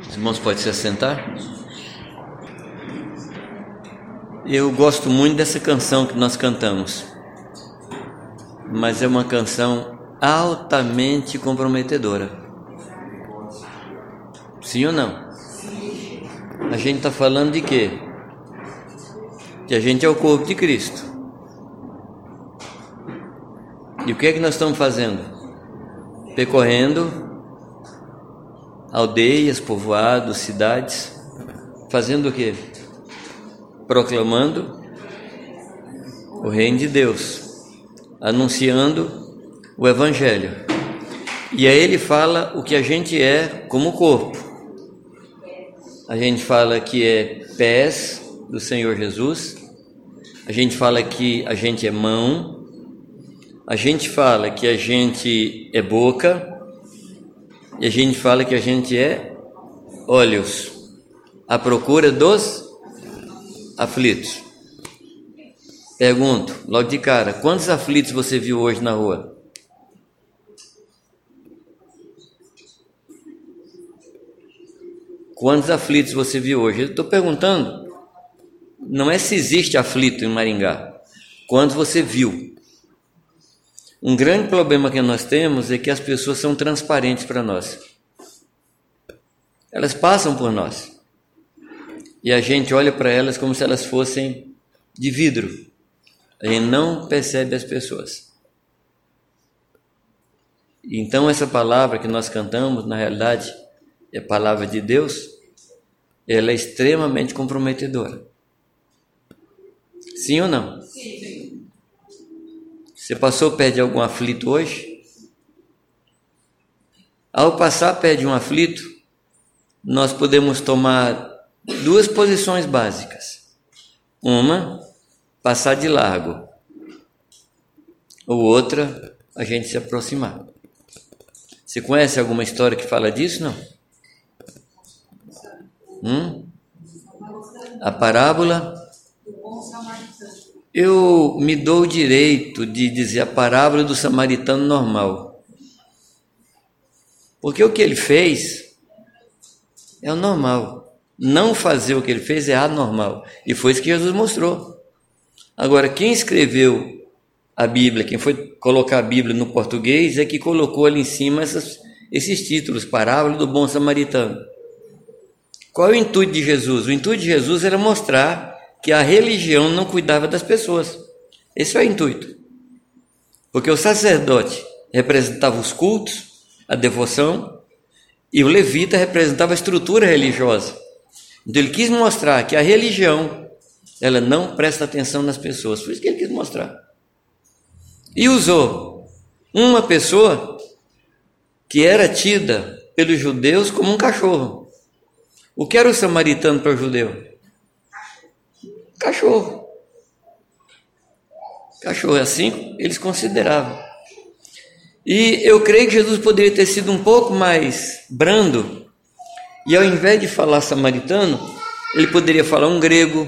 Os irmãos podem se assentar? Eu gosto muito dessa canção que nós cantamos, mas é uma canção altamente comprometedora. Sim ou não? A gente está falando de quê? Que a gente é o corpo de Cristo. E o que é que nós estamos fazendo? Percorrendo aldeias, povoados, cidades, fazendo o quê? Proclamando o reino de Deus, anunciando o evangelho. E aí ele fala o que a gente é como corpo. A gente fala que é pés do Senhor Jesus. A gente fala que a gente é mão. A gente fala que a gente é boca e a gente fala que a gente é olhos, à procura dos aflitos. Pergunto, logo de cara, quantos aflitos você viu hoje na rua? Quantos aflitos você viu hoje? Eu estou perguntando, não é se existe aflito em Maringá, quantos você viu? Um grande problema que nós temos é que as pessoas são transparentes para nós. Elas passam por nós. E a gente olha para elas como se elas fossem de vidro. A gente não percebe as pessoas. Então, essa palavra que nós cantamos, na realidade, é a palavra de Deus, ela é extremamente comprometedora. Sim ou não? Sim. Você passou perto de algum aflito hoje? Ao passar perto de um aflito, nós podemos tomar duas posições básicas. Uma, passar de largo. Ou outra, a gente se aproximar. Você conhece alguma história que fala disso, não? Hum? A parábola eu me dou o direito de dizer a parábola do samaritano normal. Porque o que ele fez é o normal. Não fazer o que ele fez é anormal. E foi isso que Jesus mostrou. Agora, quem escreveu a Bíblia, quem foi colocar a Bíblia no português, é que colocou ali em cima essas, esses títulos, parábola do bom samaritano. Qual é o intuito de Jesus? O intuito de Jesus era mostrar que a religião não cuidava das pessoas. Esse é o intuito. Porque o sacerdote representava os cultos, a devoção, e o levita representava a estrutura religiosa. Então ele quis mostrar que a religião ela não presta atenção nas pessoas. Foi isso que ele quis mostrar. E usou uma pessoa que era tida pelos judeus como um cachorro. O que era o samaritano para o judeu? Cachorro. Cachorro é assim, eles consideravam. E eu creio que Jesus poderia ter sido um pouco mais brando, e ao invés de falar samaritano, ele poderia falar um grego,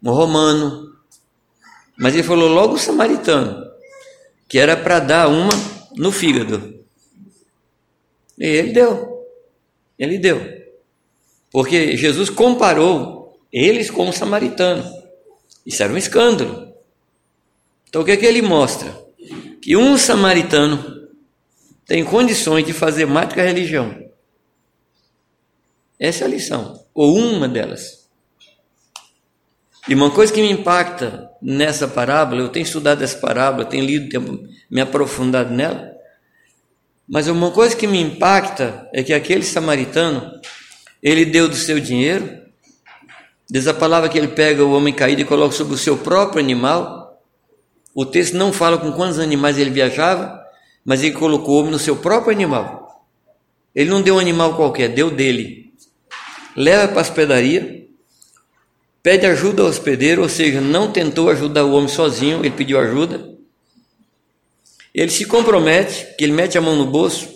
um romano, mas ele falou logo samaritano, que era para dar uma no fígado. E ele deu. Ele deu. Porque Jesus comparou eles com o samaritano. Isso era um escândalo. Então o que é que ele mostra? Que um samaritano tem condições de fazer mais do que a religião. Essa é a lição, ou uma delas. E uma coisa que me impacta nessa parábola, eu tenho estudado essa parábola, tenho lido, tenho me aprofundado nela, mas uma coisa que me impacta é que aquele samaritano, ele deu do seu dinheiro, Diz a palavra que ele pega o homem caído e coloca sobre o seu próprio animal. O texto não fala com quantos animais ele viajava, mas ele colocou o homem no seu próprio animal. Ele não deu um animal qualquer, deu dele. Leva para a hospedaria, pede ajuda ao hospedeiro, ou seja, não tentou ajudar o homem sozinho, ele pediu ajuda. Ele se compromete, que ele mete a mão no bolso,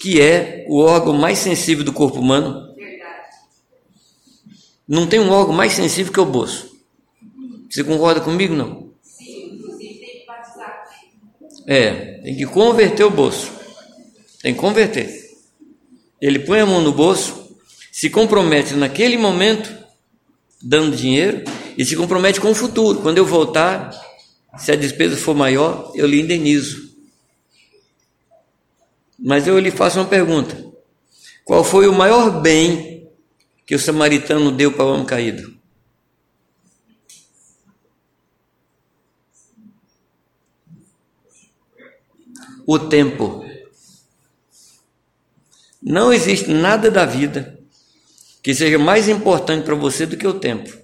que é o órgão mais sensível do corpo humano, não tem um órgão mais sensível que o bolso. Você concorda comigo, não? Sim, inclusive tem que batizar. É, tem que converter o bolso. Tem que converter. Ele põe a mão no bolso se compromete naquele momento, dando dinheiro, e se compromete com o futuro. Quando eu voltar, se a despesa for maior, eu lhe indenizo. Mas eu lhe faço uma pergunta: qual foi o maior bem que o samaritano deu para o homem caído? O tempo. Não existe nada da vida que seja mais importante para você do que o tempo.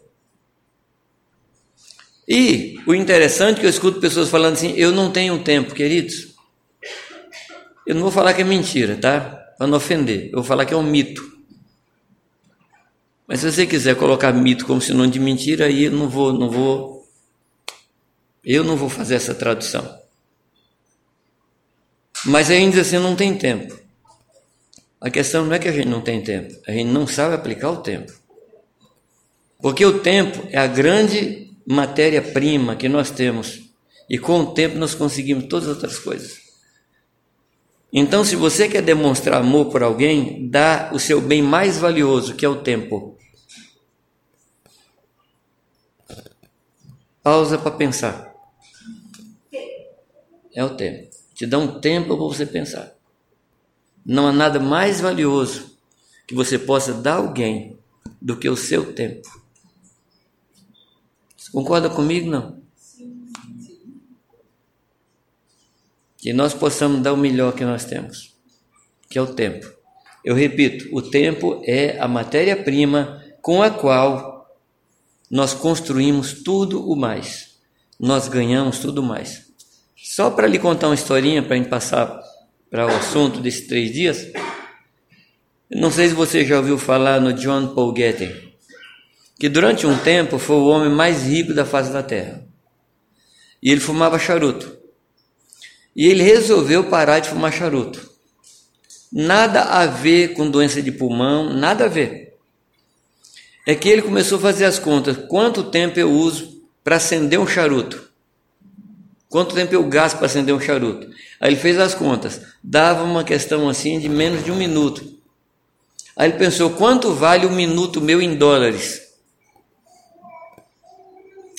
E o interessante é que eu escuto pessoas falando assim: eu não tenho tempo, queridos. Eu não vou falar que é mentira, tá? Para não ofender. Eu vou falar que é um mito. Mas se você quiser colocar mito como sinônimo de mentira, aí eu não vou, não vou. Eu não vou fazer essa tradução. Mas ainda assim não tem tempo. A questão não é que a gente não tem tempo, a gente não sabe aplicar o tempo. Porque o tempo é a grande matéria-prima que nós temos. E com o tempo nós conseguimos todas as outras coisas. Então, se você quer demonstrar amor por alguém, dá o seu bem mais valioso, que é o tempo. Pausa para pensar. É o tempo. Te dá um tempo para você pensar. Não há nada mais valioso que você possa dar a alguém do que o seu tempo. Você concorda comigo? Não. Que nós possamos dar o melhor que nós temos, que é o tempo. Eu repito, o tempo é a matéria-prima com a qual nós construímos tudo o mais. Nós ganhamos tudo mais. Só para lhe contar uma historinha para a gente passar para o assunto desses três dias. Não sei se você já ouviu falar no John Paul Getty, que durante um tempo foi o homem mais rico da face da terra. E ele fumava charuto. E ele resolveu parar de fumar charuto. Nada a ver com doença de pulmão, nada a ver. É que ele começou a fazer as contas: quanto tempo eu uso para acender um charuto? Quanto tempo eu gasto para acender um charuto? Aí ele fez as contas, dava uma questão assim de menos de um minuto. Aí ele pensou: quanto vale um minuto meu em dólares?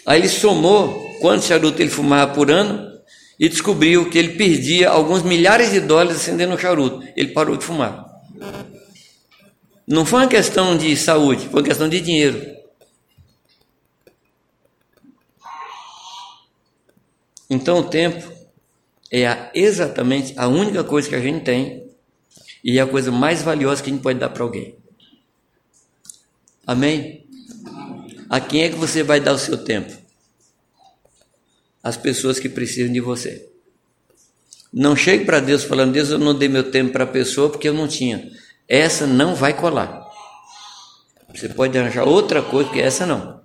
Aí ele somou quantos charutos ele fumava por ano e descobriu que ele perdia alguns milhares de dólares acendendo um charuto. Ele parou de fumar. Não foi uma questão de saúde, foi uma questão de dinheiro. Então o tempo é a, exatamente a única coisa que a gente tem e é a coisa mais valiosa que a gente pode dar para alguém. Amém? A quem é que você vai dar o seu tempo? As pessoas que precisam de você. Não chegue para Deus falando, Deus, eu não dei meu tempo para a pessoa porque eu não tinha. Essa não vai colar. Você pode arranjar outra coisa, porque essa não.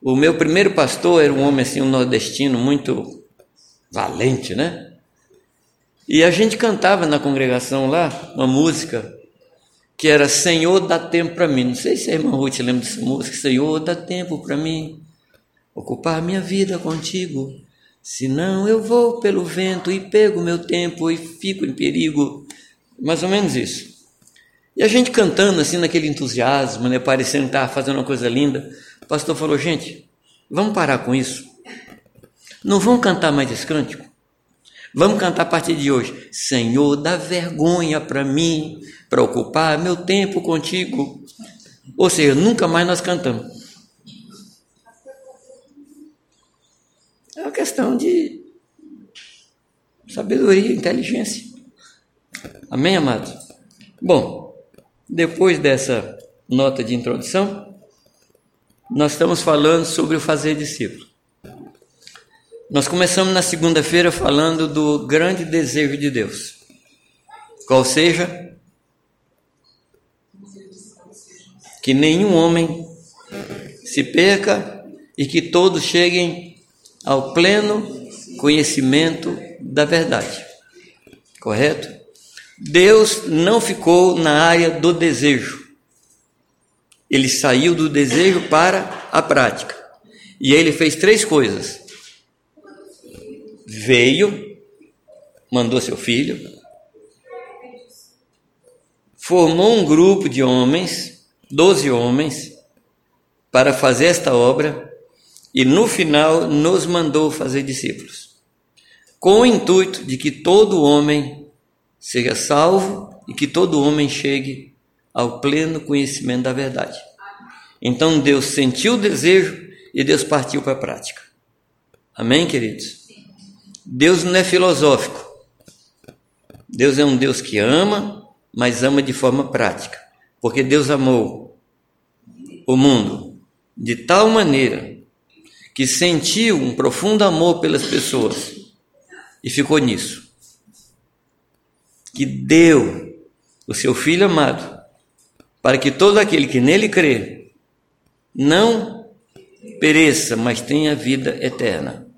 O meu primeiro pastor era um homem assim, um nordestino muito valente, né? E a gente cantava na congregação lá uma música que era Senhor, dá tempo para mim. Não sei se a irmã Ruth lembra dessa música. Senhor, dá tempo para mim ocupar minha vida contigo. Senão eu vou pelo vento e pego meu tempo e fico em perigo. Mais ou menos isso. E a gente cantando assim naquele entusiasmo, né, parecendo estar fazendo uma coisa linda. O pastor falou: gente, vamos parar com isso. Não vamos cantar mais esse cântico? Vamos cantar a partir de hoje. Senhor, dá vergonha para mim, para ocupar meu tempo contigo. Ou seja, nunca mais nós cantamos. É uma questão de sabedoria, inteligência. Amém, amados? Bom, depois dessa nota de introdução, nós estamos falando sobre o fazer discípulo. Nós começamos na segunda-feira falando do grande desejo de Deus, qual seja que nenhum homem se perca e que todos cheguem ao pleno conhecimento da verdade. Correto? Deus não ficou na área do desejo. Ele saiu do desejo para a prática. E ele fez três coisas. Veio, mandou seu filho, formou um grupo de homens, doze homens, para fazer esta obra e no final nos mandou fazer discípulos, com o intuito de que todo homem seja salvo e que todo homem chegue ao pleno conhecimento da verdade. Então Deus sentiu o desejo e Deus partiu para a prática. Amém, queridos? Deus não é filosófico. Deus é um Deus que ama, mas ama de forma prática. Porque Deus amou o mundo de tal maneira que sentiu um profundo amor pelas pessoas e ficou nisso. Que deu o seu Filho amado para que todo aquele que nele crê não pereça, mas tenha vida eterna.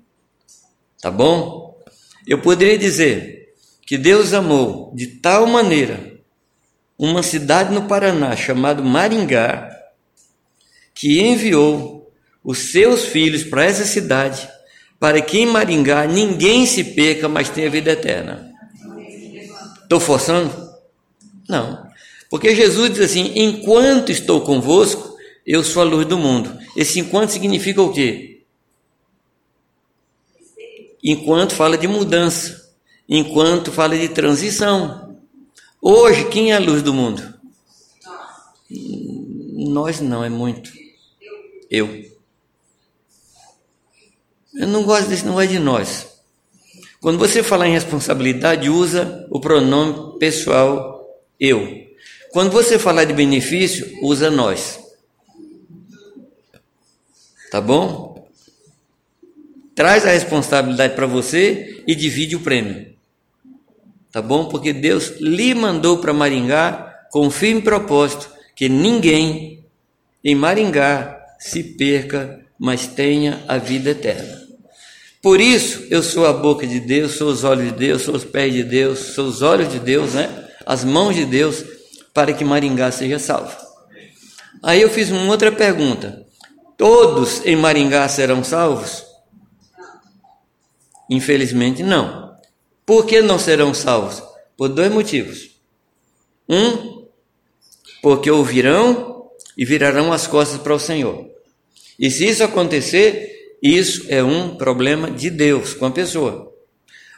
Tá bom? Eu poderia dizer que Deus amou de tal maneira uma cidade no Paraná chamada Maringá, que enviou os seus filhos para essa cidade, para que em Maringá ninguém se perca, mas tenha vida eterna. Estou forçando? Não. Porque Jesus diz assim: enquanto estou convosco, eu sou a luz do mundo. Esse enquanto significa o quê? Enquanto fala de mudança, enquanto fala de transição. Hoje, quem é a luz do mundo? Nós não, é muito. Eu. Eu não gosto desse negócio de nós. Quando você falar em responsabilidade, usa o pronome pessoal eu. Quando você falar de benefício, usa nós. Tá bom? Traz a responsabilidade para você e divide o prêmio. Tá bom? Porque Deus lhe mandou para Maringá com firme propósito que ninguém em Maringá se perca, mas tenha a vida eterna. Por isso, eu sou a boca de Deus, sou os olhos de Deus, sou os pés de Deus, sou os olhos de Deus, né? As mãos de Deus, para que Maringá seja salvo. Aí eu fiz uma outra pergunta: todos em Maringá serão salvos? Infelizmente, não. Por que não serão salvos? Por dois motivos. Um, porque ouvirão e virarão as costas para o Senhor. E se isso acontecer, isso é um problema de Deus com a pessoa.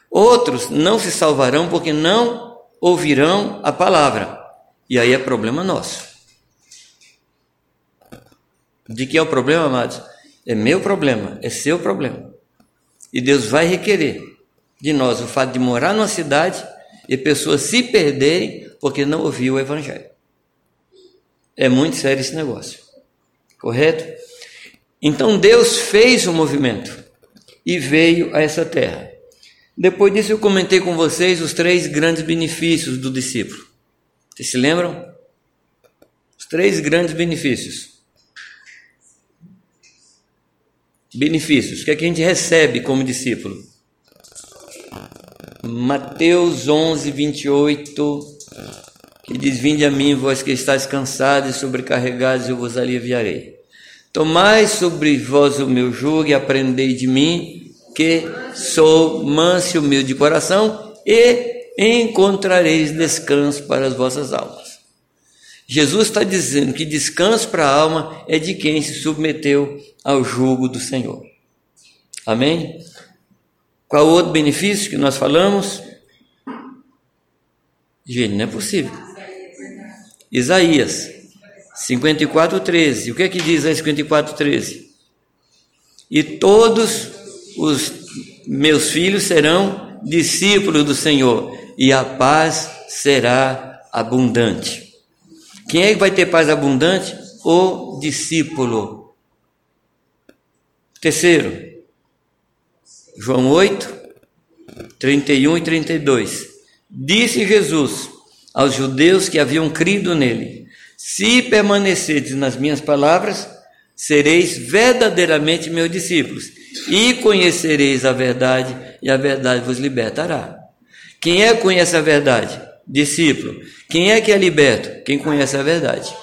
Outros não se salvarão porque não ouvirão a palavra. E aí é problema nosso. De que é o problema, amados? É meu problema, é seu problema. E Deus vai requerer de nós o fato de morar numa cidade e pessoas se perderem porque não ouviu o Evangelho. É muito sério esse negócio. Correto? Então Deus fez o movimento e veio a essa terra. Depois disso eu comentei com vocês os três grandes benefícios do discípulo. Vocês se lembram? Os três grandes benefícios. Benefícios. O que é que a gente recebe como discípulo? Mateus 11, 28, que diz: Vinde a mim, vós que estáis cansados e sobrecarregados, eu vos aliviarei. Tomai sobre vós o meu jugo e aprendei de mim, que sou manso e humilde de coração, e encontrareis descanso para as vossas almas. Jesus está dizendo que descanso para a alma é de quem se submeteu ao jugo do Senhor. Amém? Qual outro benefício que nós falamos? Gente, não é possível. Isaías 54, 13. O que é que diz aí 54, 13? E todos os meus filhos serão discípulos do Senhor, e a paz será abundante. Quem é que vai ter paz abundante? O discípulo. Terceiro, João 8, 31 e 32. Disse Jesus aos judeus que haviam crido nele: Se permanecerdes nas minhas palavras, sereis verdadeiramente meus discípulos, e conhecereis a verdade, e a verdade vos libertará. Quem é que conhece a verdade? Discípulo. Quem é que é liberto? Quem conhece a verdade.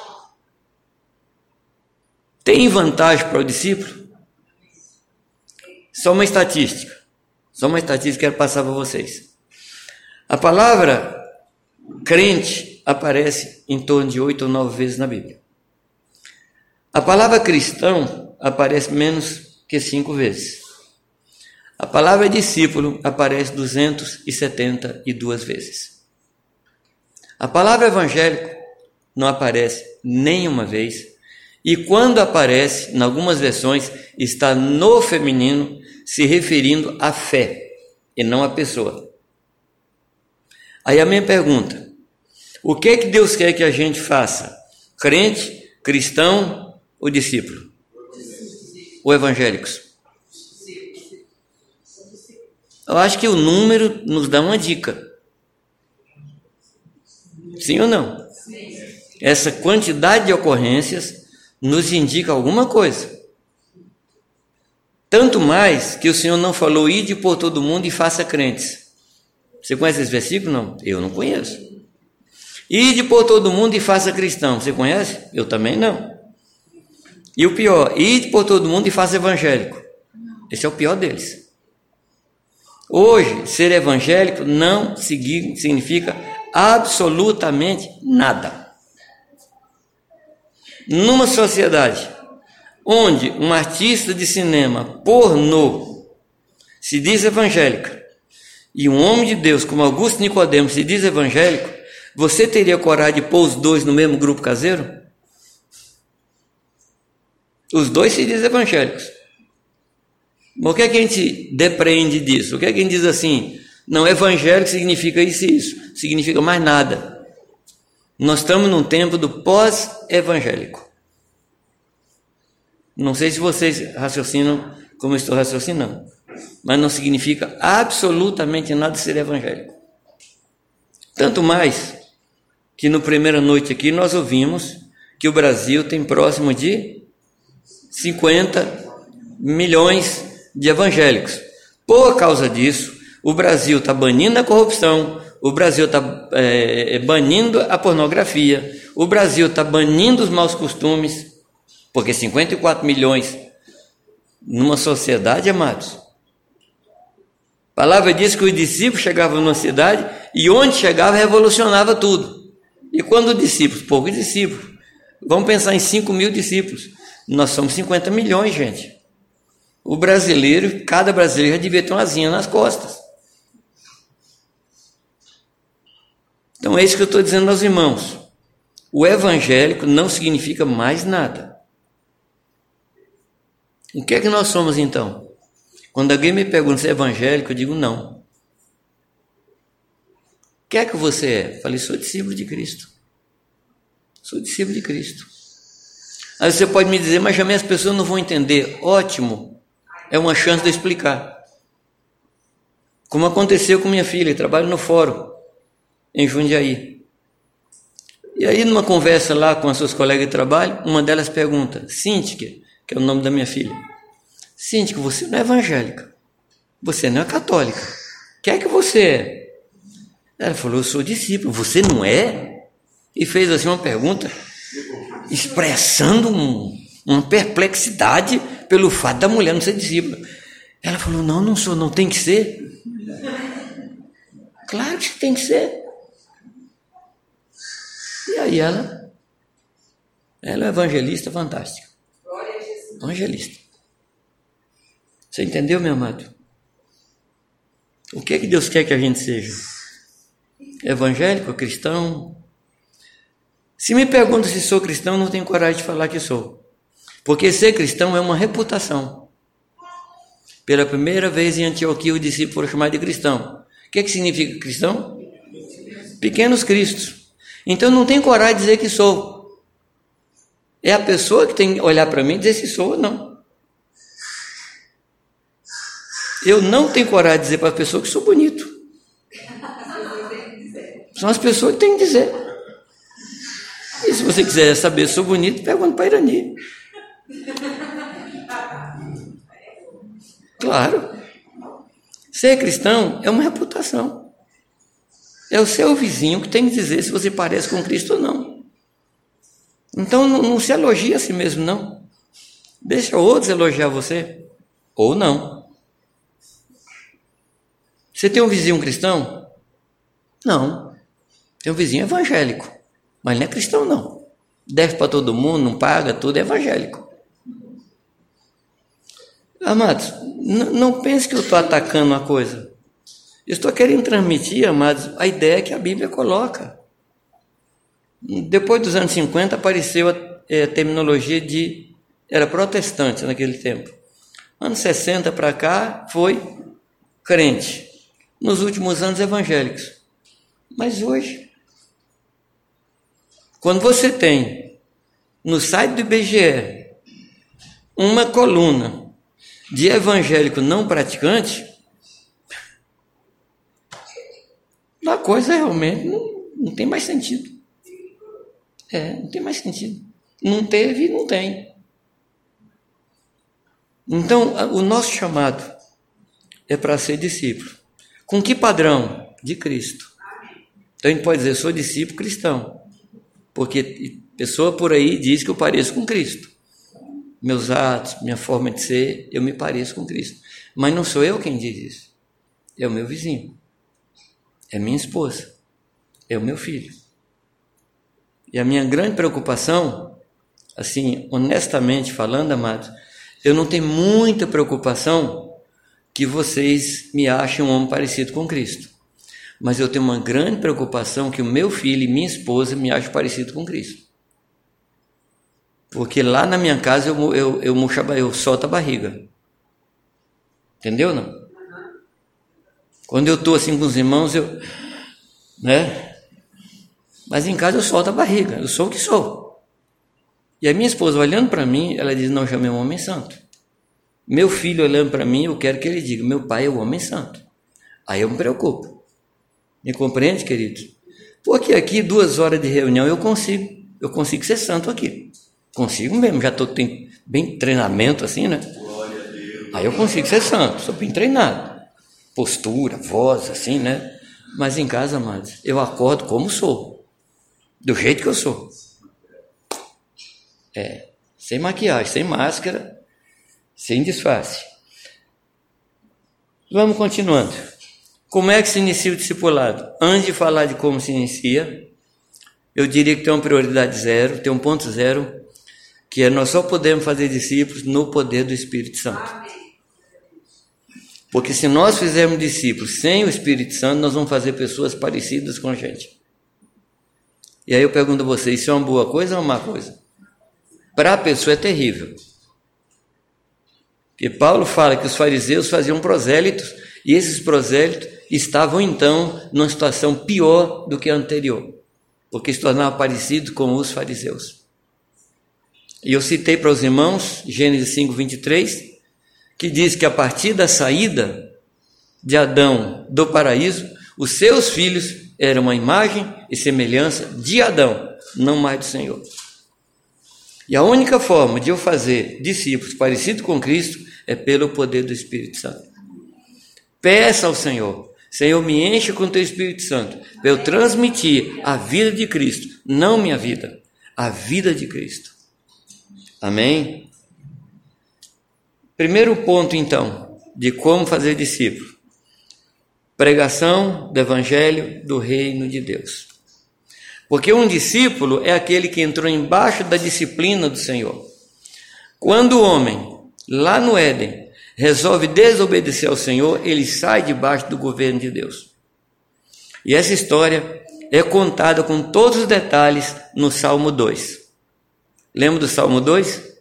Tem vantagem para o discípulo? Só uma estatística. Só uma estatística que eu quero passar para vocês. A palavra crente aparece em torno de oito ou nove vezes na Bíblia. A palavra cristão aparece menos que cinco vezes. A palavra discípulo aparece 272 vezes. A palavra evangélico não aparece nenhuma vez, e quando aparece, em algumas versões, está no feminino, se referindo à fé e não à pessoa. Aí a minha pergunta: o que é que Deus quer que a gente faça? Crente, cristão ou discípulo? Ou evangélicos? Eu acho que o número nos dá uma dica. Sim ou não? Essa quantidade de ocorrências nos indica alguma coisa. Tanto mais que o Senhor não falou, ide por todo mundo e faça crentes. Você conhece esse versículo? Não, eu não conheço. Ide por todo mundo e faça cristão. Você conhece? Eu também não. E o pior, ide por todo mundo e faça evangélico. Esse é o pior deles. Hoje, ser evangélico não significa absolutamente nada. Numa sociedade onde um artista de cinema pornô se diz evangélica e um homem de Deus como Augusto Nicodemo se diz evangélico, você teria coragem de pôr os dois no mesmo grupo caseiro? Os dois se dizem evangélicos. Mas o que é que a gente depreende disso? O que é que a gente diz assim? Não, evangélico significa isso e isso, significa mais nada. Nós estamos num tempo do pós-evangélico. Não sei se vocês raciocinam como estou raciocinando, mas não significa absolutamente nada ser evangélico. Tanto mais que no primeira noite aqui nós ouvimos que o Brasil tem próximo de 50 milhões de evangélicos. Por causa disso, o Brasil está banindo a corrupção, o Brasil está é, banindo a pornografia, o Brasil está banindo os maus costumes, porque 54 milhões numa sociedade, amados. A palavra diz que os discípulos chegavam numa cidade e onde chegava revolucionava tudo. E quando discípulos, poucos discípulos, vamos pensar em 5 mil discípulos. Nós somos 50 milhões, gente. O brasileiro, cada brasileiro já devia ter uma asinha nas costas. Então é isso que eu estou dizendo aos irmãos. O evangélico não significa mais nada. O que é que nós somos então? Quando alguém me pergunta se é evangélico, eu digo não. Que é que você é? Eu falei, sou discípulo de Cristo. Sou discípulo de Cristo. Aí você pode me dizer, mas jamais as pessoas não vão entender. Ótimo, é uma chance de explicar. Como aconteceu com minha filha, trabalho no fórum, em Jundiaí. E aí, numa conversa lá com as suas colegas de trabalho, uma delas pergunta, Cíntia, que é o nome da minha filha. Cíntia, você não é evangélica. Você não é católica. O é que você é? Ela falou, eu sou discípulo. Você não é? E fez assim uma pergunta, expressando um, uma perplexidade pelo fato da mulher não ser discípula. Ela falou, não, não sou, não tem que ser. Claro que tem que ser. E aí ela, ela é evangelista fantástica. Evangelista. Você entendeu, meu amado? O que é que Deus quer que a gente seja? Evangélico, cristão? Se me pergunta se sou cristão, não tenho coragem de falar que sou. Porque ser cristão é uma reputação. Pela primeira vez em Antioquia, o discípulo foi chamado de cristão. O que, é que significa cristão? Pequenos cristos. Então não tenho coragem de dizer que sou. É a pessoa que tem que olhar para mim e dizer se sou ou não. Eu não tenho coragem de dizer para a pessoa que sou bonito. São as pessoas que têm que dizer. E se você quiser saber se sou bonito, pergunta para Irani. Claro. Ser cristão é uma reputação. É o seu vizinho que tem que dizer se você parece com Cristo ou não. Então não, não se elogia a si mesmo, não. Deixa outros elogiar você. Ou não. Você tem um vizinho cristão? Não. Tem um vizinho evangélico. Mas não é cristão, não. Deve para todo mundo, não paga, tudo é evangélico. Amados, não pense que eu estou atacando uma coisa. Estou querendo transmitir, amados, a ideia que a Bíblia coloca. Depois dos anos 50 apareceu a, é, terminologia de. Era protestante naquele tempo. Anos 60 para cá foi crente. Nos últimos anos evangélicos. Mas hoje, quando você tem no site do IBGE uma coluna de evangélico não praticante, a coisa realmente não, não tem mais sentido. É, não tem mais sentido. Não teve, não tem. Então, o nosso chamado é para ser discípulo. Com que padrão? De Cristo. Então a gente pode dizer, sou discípulo cristão. Porque pessoa por aí diz que eu pareço com Cristo. Meus atos, minha forma de ser, eu me pareço com Cristo. Mas não sou eu quem diz isso. É o meu vizinho. É minha esposa. É o meu filho. E a minha grande preocupação, assim, honestamente falando, amados, eu não tenho muita preocupação que vocês me achem um homem parecido com Cristo. Mas eu tenho uma grande preocupação que o meu filho e minha esposa me achem parecido com Cristo. Porque lá na minha casa eu, eu, eu, eu, solto a barriga. Entendeu não? Quando eu estou assim com os irmãos, eu. Né? Mas em casa eu solto a barriga, eu sou o que sou. E a minha esposa olhando para mim, ela diz: Não chame um homem santo. Meu filho olhando para mim, eu quero que ele diga: Meu pai é o homem santo. Aí eu me preocupo. Me compreende, querido? Porque aqui, duas horas de reunião, eu consigo. Eu consigo ser santo aqui. Consigo mesmo, já estou bem treinamento assim, né? Aí eu consigo ser santo, sou bem treinado. Postura, voz, assim, né? Mas em casa, amados, eu acordo como sou do jeito que eu sou. É, sem maquiagem, sem máscara, sem disfarce. Vamos continuando. Como é que se inicia o discipulado? Antes de falar de como se inicia, eu diria que tem uma prioridade zero, tem um ponto zero, que é nós só podemos fazer discípulos no poder do Espírito Santo. Porque se nós fizermos discípulos sem o Espírito Santo, nós vamos fazer pessoas parecidas com a gente. E aí eu pergunto a vocês, isso é uma boa coisa ou uma má coisa? Para a pessoa é terrível. Porque Paulo fala que os fariseus faziam prosélitos, e esses prosélitos estavam então numa situação pior do que a anterior, porque se tornavam parecidos com os fariseus. E eu citei para os irmãos, Gênesis 5, 23, que diz que a partir da saída de Adão do paraíso, os seus filhos era uma imagem e semelhança de Adão, não mais do Senhor. E a única forma de eu fazer discípulos parecidos com Cristo é pelo poder do Espírito Santo. Peça ao Senhor, Senhor, me enche com teu Espírito Santo, para eu transmitir a vida de Cristo, não minha vida, a vida de Cristo. Amém? Primeiro ponto, então, de como fazer discípulo. Pregação do Evangelho do Reino de Deus. Porque um discípulo é aquele que entrou embaixo da disciplina do Senhor. Quando o homem, lá no Éden, resolve desobedecer ao Senhor, ele sai debaixo do governo de Deus. E essa história é contada com todos os detalhes no Salmo 2. Lembra do Salmo 2?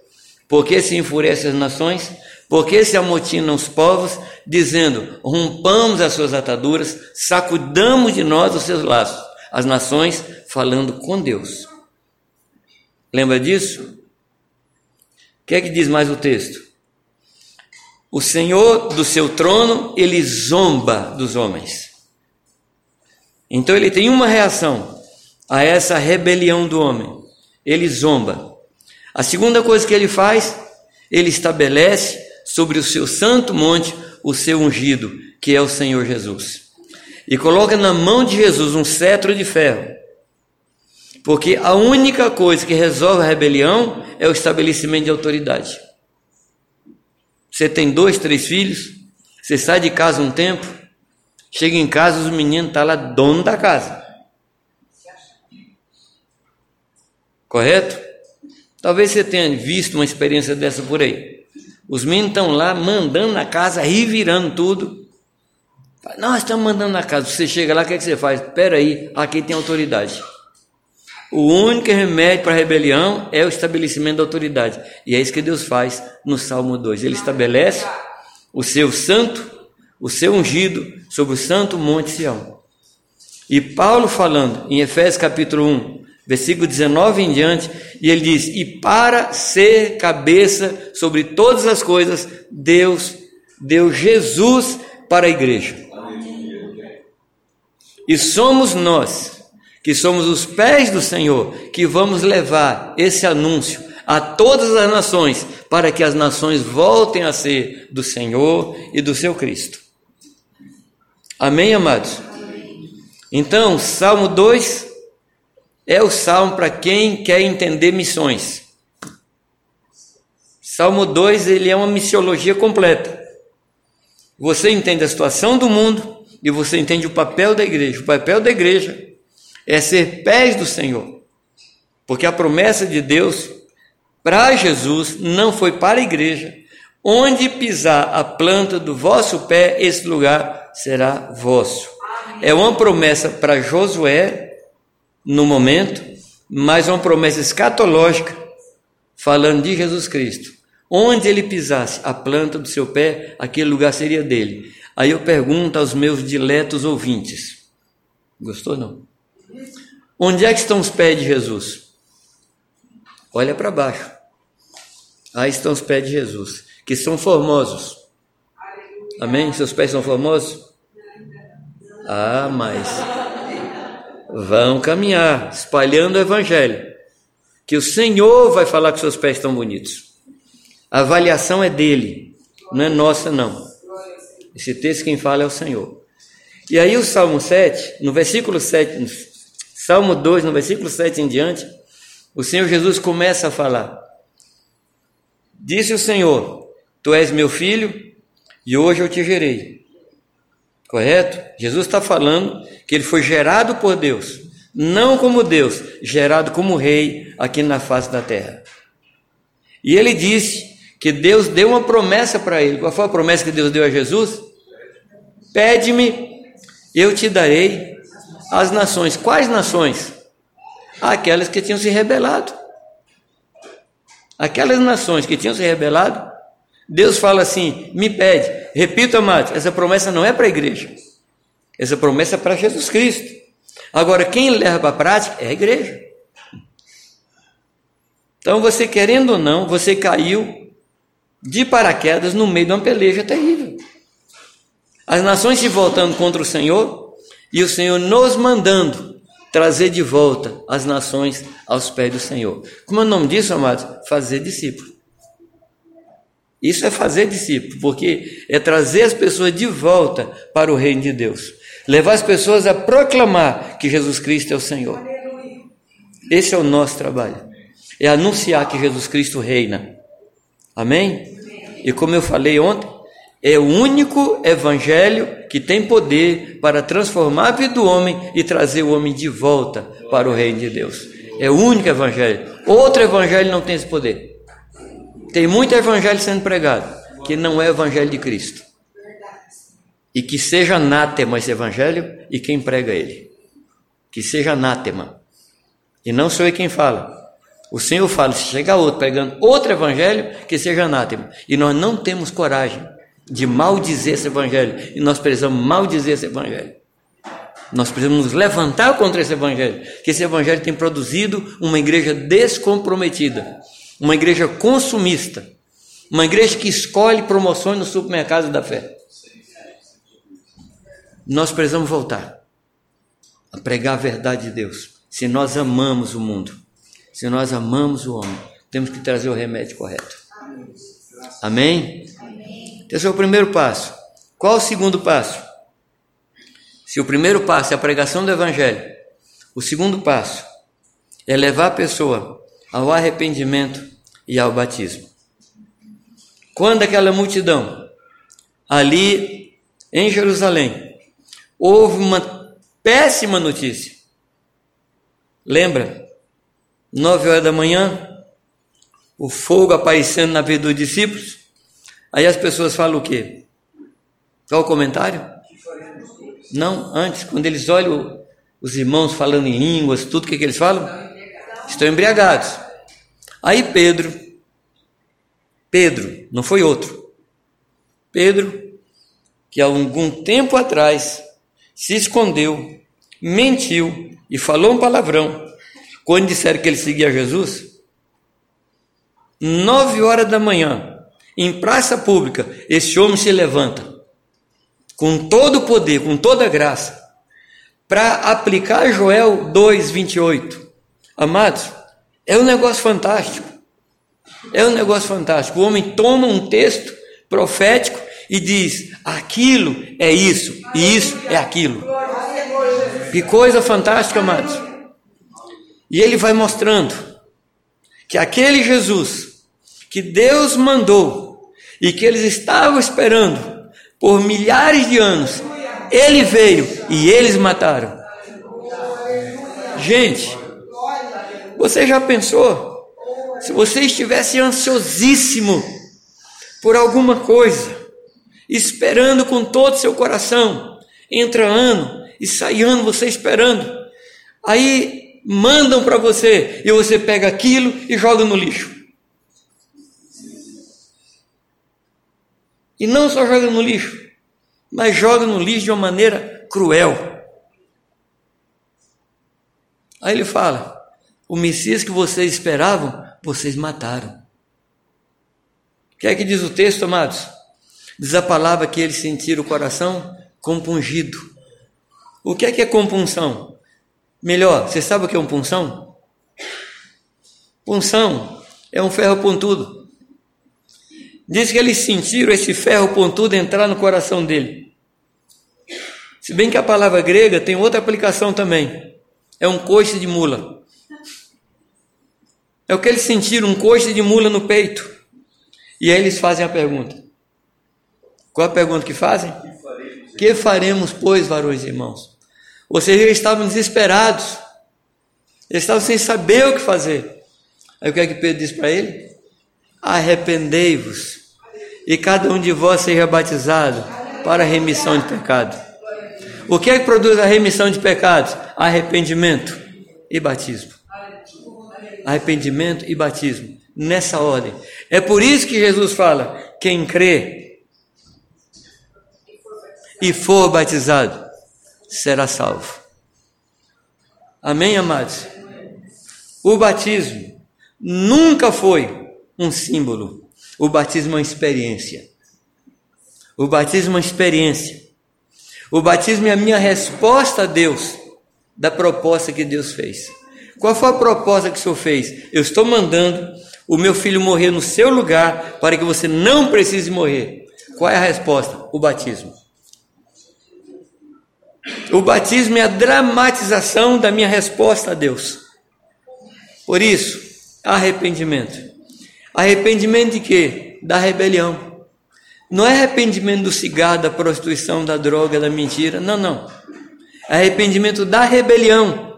Porque se enfurecem as nações, porque se amotinam os povos, dizendo: rompamos as suas ataduras, sacudamos de nós os seus laços. As nações falando com Deus. Lembra disso? O que é que diz mais o texto? O Senhor do seu trono, ele zomba dos homens. Então ele tem uma reação a essa rebelião do homem. Ele zomba. A segunda coisa que ele faz, ele estabelece sobre o seu santo monte o seu ungido, que é o Senhor Jesus. E coloca na mão de Jesus um cetro de ferro. Porque a única coisa que resolve a rebelião é o estabelecimento de autoridade. Você tem dois, três filhos, você sai de casa um tempo, chega em casa, os meninos estão tá lá, dono da casa. Correto? Talvez você tenha visto uma experiência dessa por aí. Os meninos estão lá mandando na casa, revirando tudo. Nós estamos mandando na casa. Você chega lá, o que, é que você faz? Espera aí, aqui tem autoridade. O único remédio para a rebelião é o estabelecimento da autoridade. E é isso que Deus faz no Salmo 2. Ele estabelece o seu santo, o seu ungido sobre o santo monte Sião. E Paulo falando em Efésios capítulo 1, versículo 19 em diante, e ele diz: "E para ser cabeça sobre todas as coisas, Deus deu Jesus para a igreja. E somos nós que somos os pés do Senhor, que vamos levar esse anúncio a todas as nações, para que as nações voltem a ser do Senhor e do seu Cristo. Amém, amados? Então, Salmo 2 é o salmo para quem quer entender missões. Salmo 2 ele é uma missiologia completa. Você entende a situação do mundo e você entende o papel da igreja. O papel da igreja é ser pés do Senhor. Porque a promessa de Deus para Jesus não foi para a igreja. Onde pisar a planta do vosso pé, esse lugar será vosso. É uma promessa para Josué no momento, mas uma promessa escatológica falando de Jesus Cristo. Onde ele pisasse a planta do seu pé, aquele lugar seria dele. Aí eu pergunto aos meus diletos ouvintes: gostou não? Onde é que estão os pés de Jesus? Olha para baixo. Aí estão os pés de Jesus, que são formosos. Amém? Seus pés são formosos? Ah, mas vão caminhar espalhando o evangelho. Que o Senhor vai falar que seus pés estão bonitos. A avaliação é dele, não é nossa não. Esse texto quem fala é o Senhor. E aí o Salmo 7, no versículo 7, Salmo 2, no versículo 7 em diante, o Senhor Jesus começa a falar: Disse o Senhor: Tu és meu filho e hoje eu te gerei. Correto? Jesus está falando que ele foi gerado por Deus, não como Deus, gerado como rei aqui na face da terra. E ele disse que Deus deu uma promessa para ele. Qual foi a promessa que Deus deu a Jesus? Pede-me, eu te darei as nações. Quais nações? Aquelas que tinham se rebelado. Aquelas nações que tinham se rebelado, Deus fala assim: me pede. Repito, amados, essa promessa não é para a igreja. Essa promessa é para Jesus Cristo. Agora, quem leva para a prática é a igreja. Então, você querendo ou não, você caiu de paraquedas no meio de uma peleja terrível. As nações se voltando contra o Senhor, e o Senhor nos mandando trazer de volta as nações aos pés do Senhor. Como é o nome disso, amados? Fazer discípulo. Isso é fazer discípulo, porque é trazer as pessoas de volta para o reino de Deus. Levar as pessoas a proclamar que Jesus Cristo é o Senhor. Esse é o nosso trabalho. É anunciar que Jesus Cristo reina. Amém? E como eu falei ontem, é o único evangelho que tem poder para transformar a vida do homem e trazer o homem de volta para o reino de Deus. É o único evangelho. Outro evangelho não tem esse poder. Tem muito evangelho sendo pregado que não é o evangelho de Cristo. E que seja anátema esse evangelho e quem prega ele. Que seja anátema. E não sou eu quem fala. O Senhor fala, se chegar outro pregando outro evangelho, que seja anátema. E nós não temos coragem de maldizer esse evangelho. E nós precisamos maldizer esse evangelho. Nós precisamos nos levantar contra esse evangelho, que esse evangelho tem produzido uma igreja descomprometida, uma igreja consumista, uma igreja que escolhe promoções no supermercado da fé. Nós precisamos voltar a pregar a verdade de Deus. Se nós amamos o mundo, se nós amamos o homem, temos que trazer o remédio correto. Amém? Esse é o primeiro passo. Qual o segundo passo? Se o primeiro passo é a pregação do Evangelho, o segundo passo é levar a pessoa ao arrependimento e ao batismo. Quando aquela multidão, ali em Jerusalém, houve uma péssima notícia. Lembra? nove horas da manhã, o fogo aparecendo na vida dos discípulos. Aí as pessoas falam o quê? Qual o comentário? Não, antes, quando eles olham os irmãos falando em línguas, tudo o que, que eles falam? Estão embriagados. Aí Pedro, Pedro, não foi outro, Pedro, que há algum tempo atrás se escondeu, mentiu e falou um palavrão quando disseram que ele seguia Jesus. Nove horas da manhã, em praça pública, esse homem se levanta com todo o poder, com toda a graça, para aplicar Joel 2:28. Amados, é um negócio fantástico. É um negócio fantástico. O homem toma um texto profético e diz: aquilo é isso, e isso é aquilo. Que coisa fantástica, amados. E ele vai mostrando que aquele Jesus que Deus mandou e que eles estavam esperando por milhares de anos, ele veio e eles mataram. Gente, você já pensou? Se você estivesse ansiosíssimo por alguma coisa, esperando com todo o seu coração, entra ano e sai ano você esperando, aí mandam para você e você pega aquilo e joga no lixo. E não só joga no lixo, mas joga no lixo de uma maneira cruel. Aí ele fala: o Messias que vocês esperavam, vocês mataram. O que é que diz o texto, amados? Diz a palavra que eles sentiram o coração compungido. O que é que é compunção? Melhor, você sabe o que é um punção? Punção é um ferro pontudo. Diz que eles sentiram esse ferro pontudo entrar no coração dele. Se bem que a palavra grega tem outra aplicação também. É um coice de mula. É o que eles sentiram, um coice de mula no peito. E aí eles fazem a pergunta. Qual a pergunta que fazem? Que faremos, pois, varões e irmãos? Ou seja, eles estavam desesperados. Eles estavam sem saber o que fazer. Aí o que é que Pedro diz para ele? Arrependei-vos e cada um de vós seja batizado para a remissão de pecado. O que é que produz a remissão de pecados? Arrependimento e batismo arrependimento e batismo, nessa ordem. É por isso que Jesus fala: quem crê e for batizado será salvo. Amém, amados? O batismo nunca foi um símbolo, o batismo é uma experiência. O batismo é uma experiência. O batismo é a minha resposta a Deus da proposta que Deus fez. Qual foi a proposta que o Senhor fez? Eu estou mandando o meu filho morrer no seu lugar para que você não precise morrer. Qual é a resposta? O batismo. O batismo é a dramatização da minha resposta a Deus. Por isso, arrependimento. Arrependimento de quê? Da rebelião. Não é arrependimento do cigarro, da prostituição, da droga, da mentira. Não, não. É arrependimento da rebelião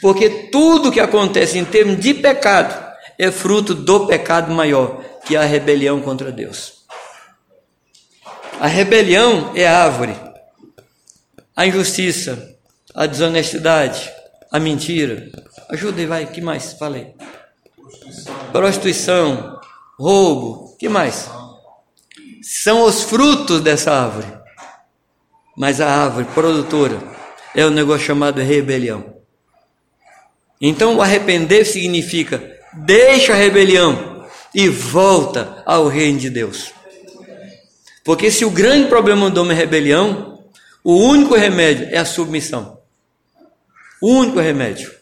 porque tudo que acontece em termos de pecado é fruto do pecado maior, que é a rebelião contra Deus. A rebelião é árvore. A injustiça, a desonestidade, a mentira. Ajuda aí, vai, que mais? Falei. Prostituição, roubo, que mais? São os frutos dessa árvore. Mas a árvore produtora é o um negócio chamado rebelião. Então, o arrepender significa deixa a rebelião e volta ao reino de Deus. Porque se o grande problema do homem é rebelião, o único remédio é a submissão. O único remédio.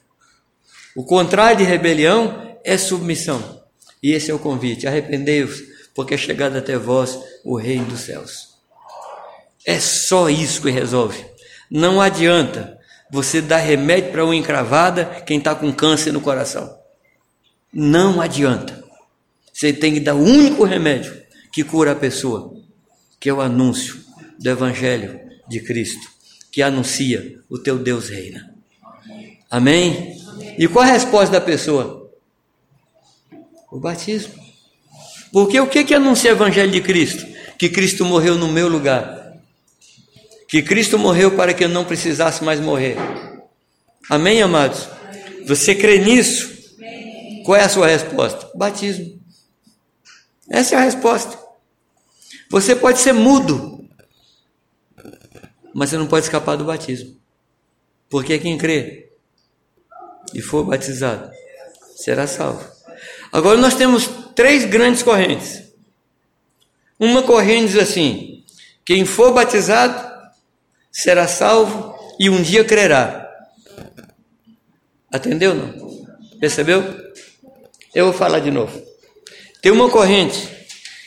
O contrário de rebelião é submissão. E esse é o convite: arrependei-vos, porque é chegado até vós o reino dos céus. É só isso que resolve. Não adianta você dá remédio para uma encravada quem está com câncer no coração. Não adianta. Você tem que dar o único remédio que cura a pessoa, que é o anúncio do Evangelho de Cristo, que anuncia o teu Deus reina. Amém? E qual a resposta da pessoa? O batismo. Porque o que, que anuncia o Evangelho de Cristo? Que Cristo morreu no meu lugar. Que Cristo morreu para que eu não precisasse mais morrer. Amém, amados? Você crê nisso? Qual é a sua resposta? Batismo. Essa é a resposta. Você pode ser mudo, mas você não pode escapar do batismo. Porque quem crê e for batizado será salvo. Agora nós temos três grandes correntes. Uma corrente diz assim: quem for batizado será salvo e um dia crerá. Atendeu não? Percebeu? Eu vou falar de novo. Tem uma corrente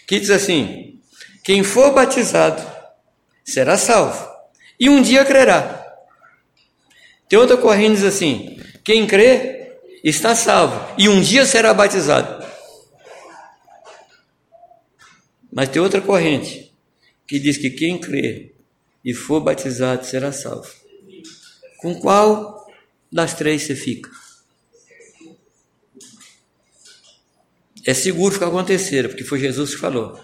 que diz assim: quem for batizado será salvo e um dia crerá. Tem outra corrente que diz assim: quem crê está salvo e um dia será batizado. Mas tem outra corrente que diz que quem crê e for batizado será salvo. Com qual das três você fica? É seguro ficar com a terceira, porque foi Jesus que falou.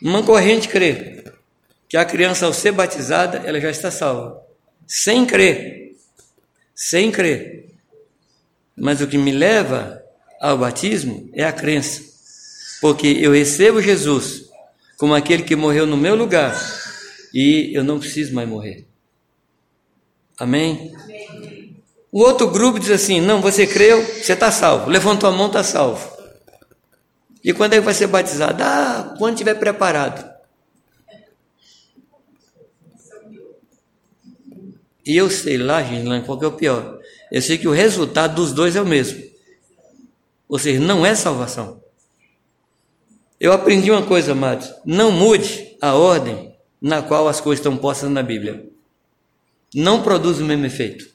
Uma corrente crê que a criança, ao ser batizada, ela já está salva. Sem crer. Sem crer. Mas o que me leva ao batismo é a crença. Porque eu recebo Jesus como aquele que morreu no meu lugar e eu não preciso mais morrer. Amém? O outro grupo diz assim: não, você creu, você está salvo. Levantou a mão, está salvo. E quando é que vai ser batizado? Ah, quando estiver preparado. E eu sei lá, gente, qual que é o pior. Eu sei que o resultado dos dois é o mesmo. Ou seja, não é salvação. Eu aprendi uma coisa, amados: não mude a ordem na qual as coisas estão postas na Bíblia. Não produz o mesmo efeito.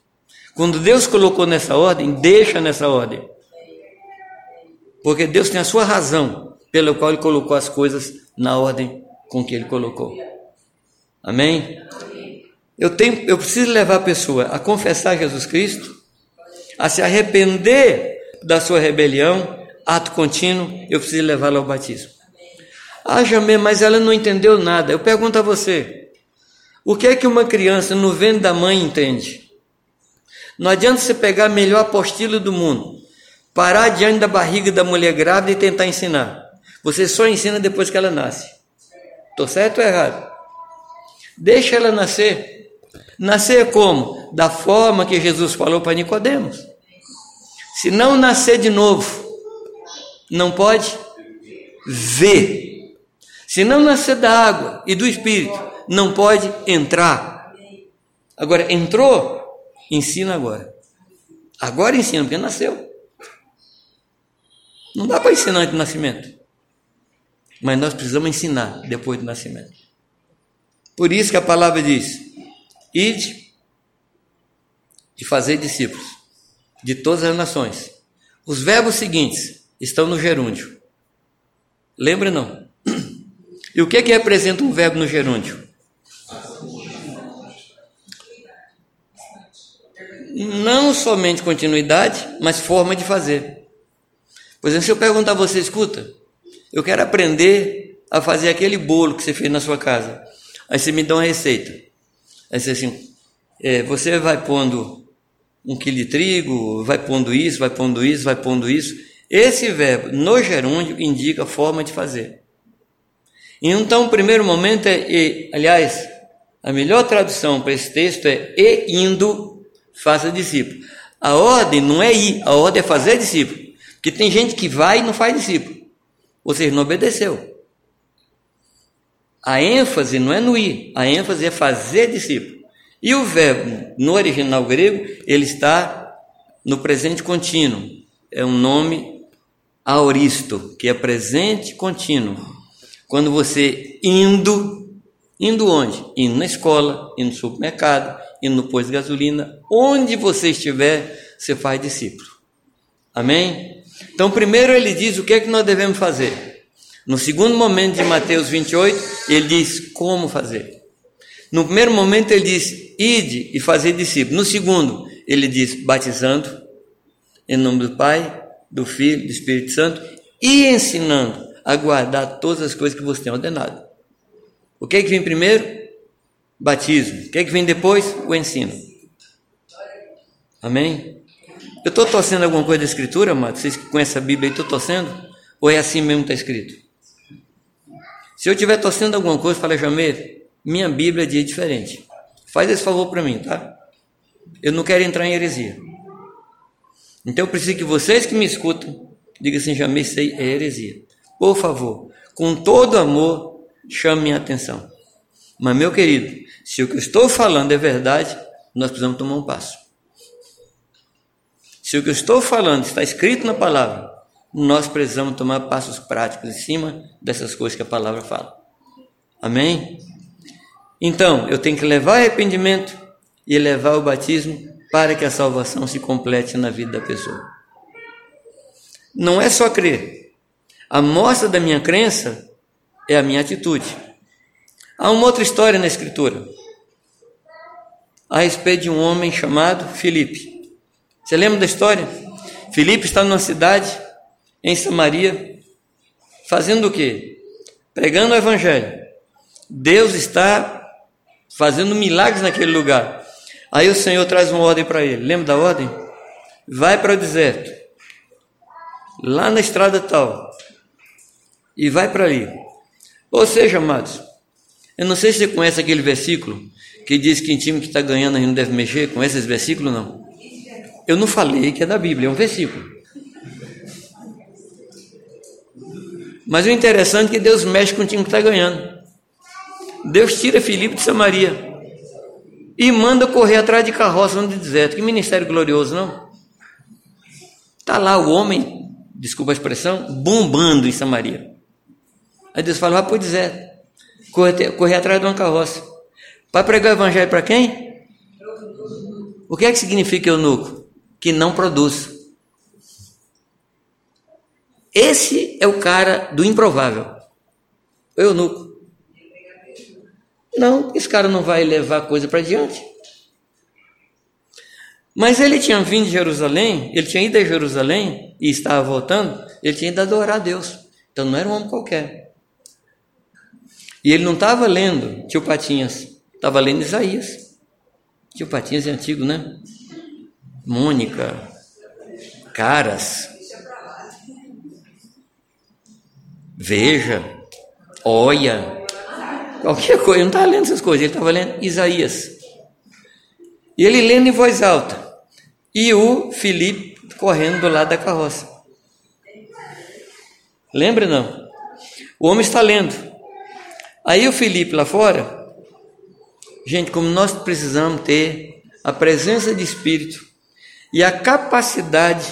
Quando Deus colocou nessa ordem, deixa nessa ordem. Porque Deus tem a sua razão pela qual Ele colocou as coisas na ordem com que Ele colocou. Amém? Eu, tenho, eu preciso levar a pessoa a confessar Jesus Cristo, a se arrepender da sua rebelião, ato contínuo, eu preciso levá-la ao batismo. Ah, Jamê, mas ela não entendeu nada. Eu pergunto a você: o que é que uma criança no ventre da mãe entende? Não adianta você pegar a melhor apostila do mundo, parar diante da barriga da mulher grávida e tentar ensinar. Você só ensina depois que ela nasce. Estou certo ou errado? Deixa ela nascer. Nascer como? Da forma que Jesus falou para Nicodemos. Se não nascer de novo, não pode ver. Se não nascer da água e do Espírito, não pode entrar. Agora, entrou, ensina agora. Agora ensina, porque nasceu. Não dá para ensinar antes do nascimento. Mas nós precisamos ensinar depois do nascimento. Por isso que a palavra diz: ide e fazer discípulos de todas as nações. Os verbos seguintes: estão no gerúndio. Lembra não? E o que, é que representa um verbo no gerúndio? Não somente continuidade, mas forma de fazer. Por exemplo, se eu perguntar a você, escuta, eu quero aprender a fazer aquele bolo que você fez na sua casa. Aí você me dá uma receita. Aí você assim, é, você vai pondo um quilo de trigo, vai pondo isso, vai pondo isso, vai pondo isso. Esse verbo no gerúndio indica a forma de fazer. Então, o primeiro momento é e, aliás, a melhor tradução para esse texto é e indo, faça discípulo. A ordem não é ir, a ordem é fazer discípulo. Porque tem gente que vai e não faz discípulo. Ou seja, não obedeceu. A ênfase não é no ir, a ênfase é fazer discípulo. E o verbo, no original grego, ele está no presente contínuo. É um nome auristo, que é presente contínuo. Quando você indo, indo onde? Indo na escola, indo no supermercado, indo no posto de gasolina, onde você estiver, você faz discípulo. Amém? Então, primeiro ele diz o que é que nós devemos fazer. No segundo momento de Mateus 28, ele diz como fazer. No primeiro momento ele diz: ide e fazer discípulos. No segundo, ele diz: batizando, em nome do Pai, do Filho, do Espírito Santo, e ensinando a guardar todas as coisas que você tem ordenado. O que é que vem primeiro? Batismo. O que é que vem depois? O ensino. Amém? Eu estou torcendo alguma coisa da Escritura, amado? Vocês que conhecem a Bíblia estou torcendo? Ou é assim mesmo que está escrito? Se eu estiver torcendo alguma coisa, fala, Jameiro, minha Bíblia diz diferente. Faz esse favor para mim, tá? Eu não quero entrar em heresia. Então eu preciso que vocês que me escutam, digam assim, Jameiro, isso aí é heresia. Por favor, com todo amor, chame minha atenção. Mas, meu querido, se o que eu estou falando é verdade, nós precisamos tomar um passo. Se o que eu estou falando está escrito na palavra, nós precisamos tomar passos práticos em cima dessas coisas que a palavra fala. Amém? Então, eu tenho que levar arrependimento e levar o batismo para que a salvação se complete na vida da pessoa. Não é só crer. A mostra da minha crença é a minha atitude. Há uma outra história na Escritura a respeito de um homem chamado Filipe. Você lembra da história? Filipe está numa cidade em Samaria, fazendo o quê? Pregando o Evangelho. Deus está fazendo milagres naquele lugar. Aí o Senhor traz uma ordem para ele. Lembra da ordem? Vai para o deserto, lá na estrada tal, e vai para ali. Ou seja, amados, eu não sei se você conhece aquele versículo que diz que em time que está ganhando não deve mexer. Conhece esse versículo? Não. Eu não falei que é da Bíblia, é um versículo. Mas o interessante é que Deus mexe com o time que está ganhando. Deus tira Filipe de Samaria e manda correr atrás de carroça no deserto. Que ministério glorioso, não? Está lá o homem, desculpa a expressão, bombando em Samaria. Aí Deus fala: vai para o deserto, correr, correr atrás de uma carroça. Para pregar o evangelho para quem? O que é que significa eunuco? Que não produz. Esse é o cara do improvável. O eunuco. Não, esse cara não vai levar coisa para diante. Mas ele tinha vindo de Jerusalém, ele tinha ido a Jerusalém e estava voltando, ele tinha ido adorar a Deus. Então não era um homem qualquer. E ele não estava lendo tio Patinhas, estava lendo Isaías. Tio Patinhas é antigo, né? Mônica, Caras, veja, olha, qualquer coisa, ele não estava lendo essas coisas, ele estava lendo Isaías. E ele lendo em voz alta. E o Felipe correndo do lado da carroça. Lembra não? O homem está lendo. Aí o Felipe lá fora, gente, como nós precisamos ter a presença de Espírito e a capacidade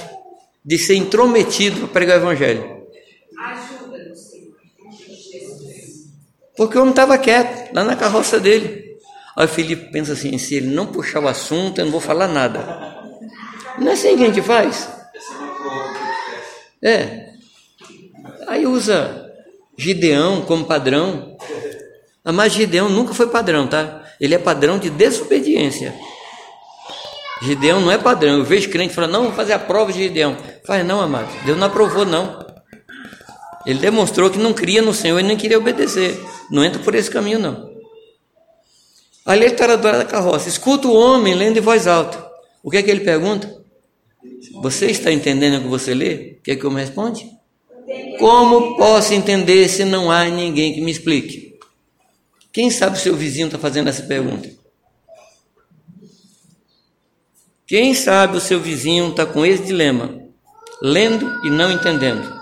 de ser intrometido para pregar o Evangelho. Porque o homem estava quieto, lá na carroça dele. Aí o Felipe pensa assim: se ele não puxar o assunto, eu não vou falar nada. Não é assim que a gente faz? É. Aí usa Gideão como padrão. Ah, mas Gideão nunca foi padrão, tá? Ele é padrão de desobediência. Gideão não é padrão. Eu vejo crente falando, não, vou fazer a prova de Gideão. Faz não, amado. Deus não aprovou, não. Ele demonstrou que não cria no Senhor e nem queria obedecer. Não entra por esse caminho, não. Ali ele está na da carroça. Escuta o homem lendo em voz alta. O que é que ele pergunta? Você está entendendo o que você lê? O que é que eu me responde? Como posso entender se não há ninguém que me explique? Quem sabe o seu vizinho está fazendo essa pergunta? Quem sabe o seu vizinho está com esse dilema, lendo e não entendendo?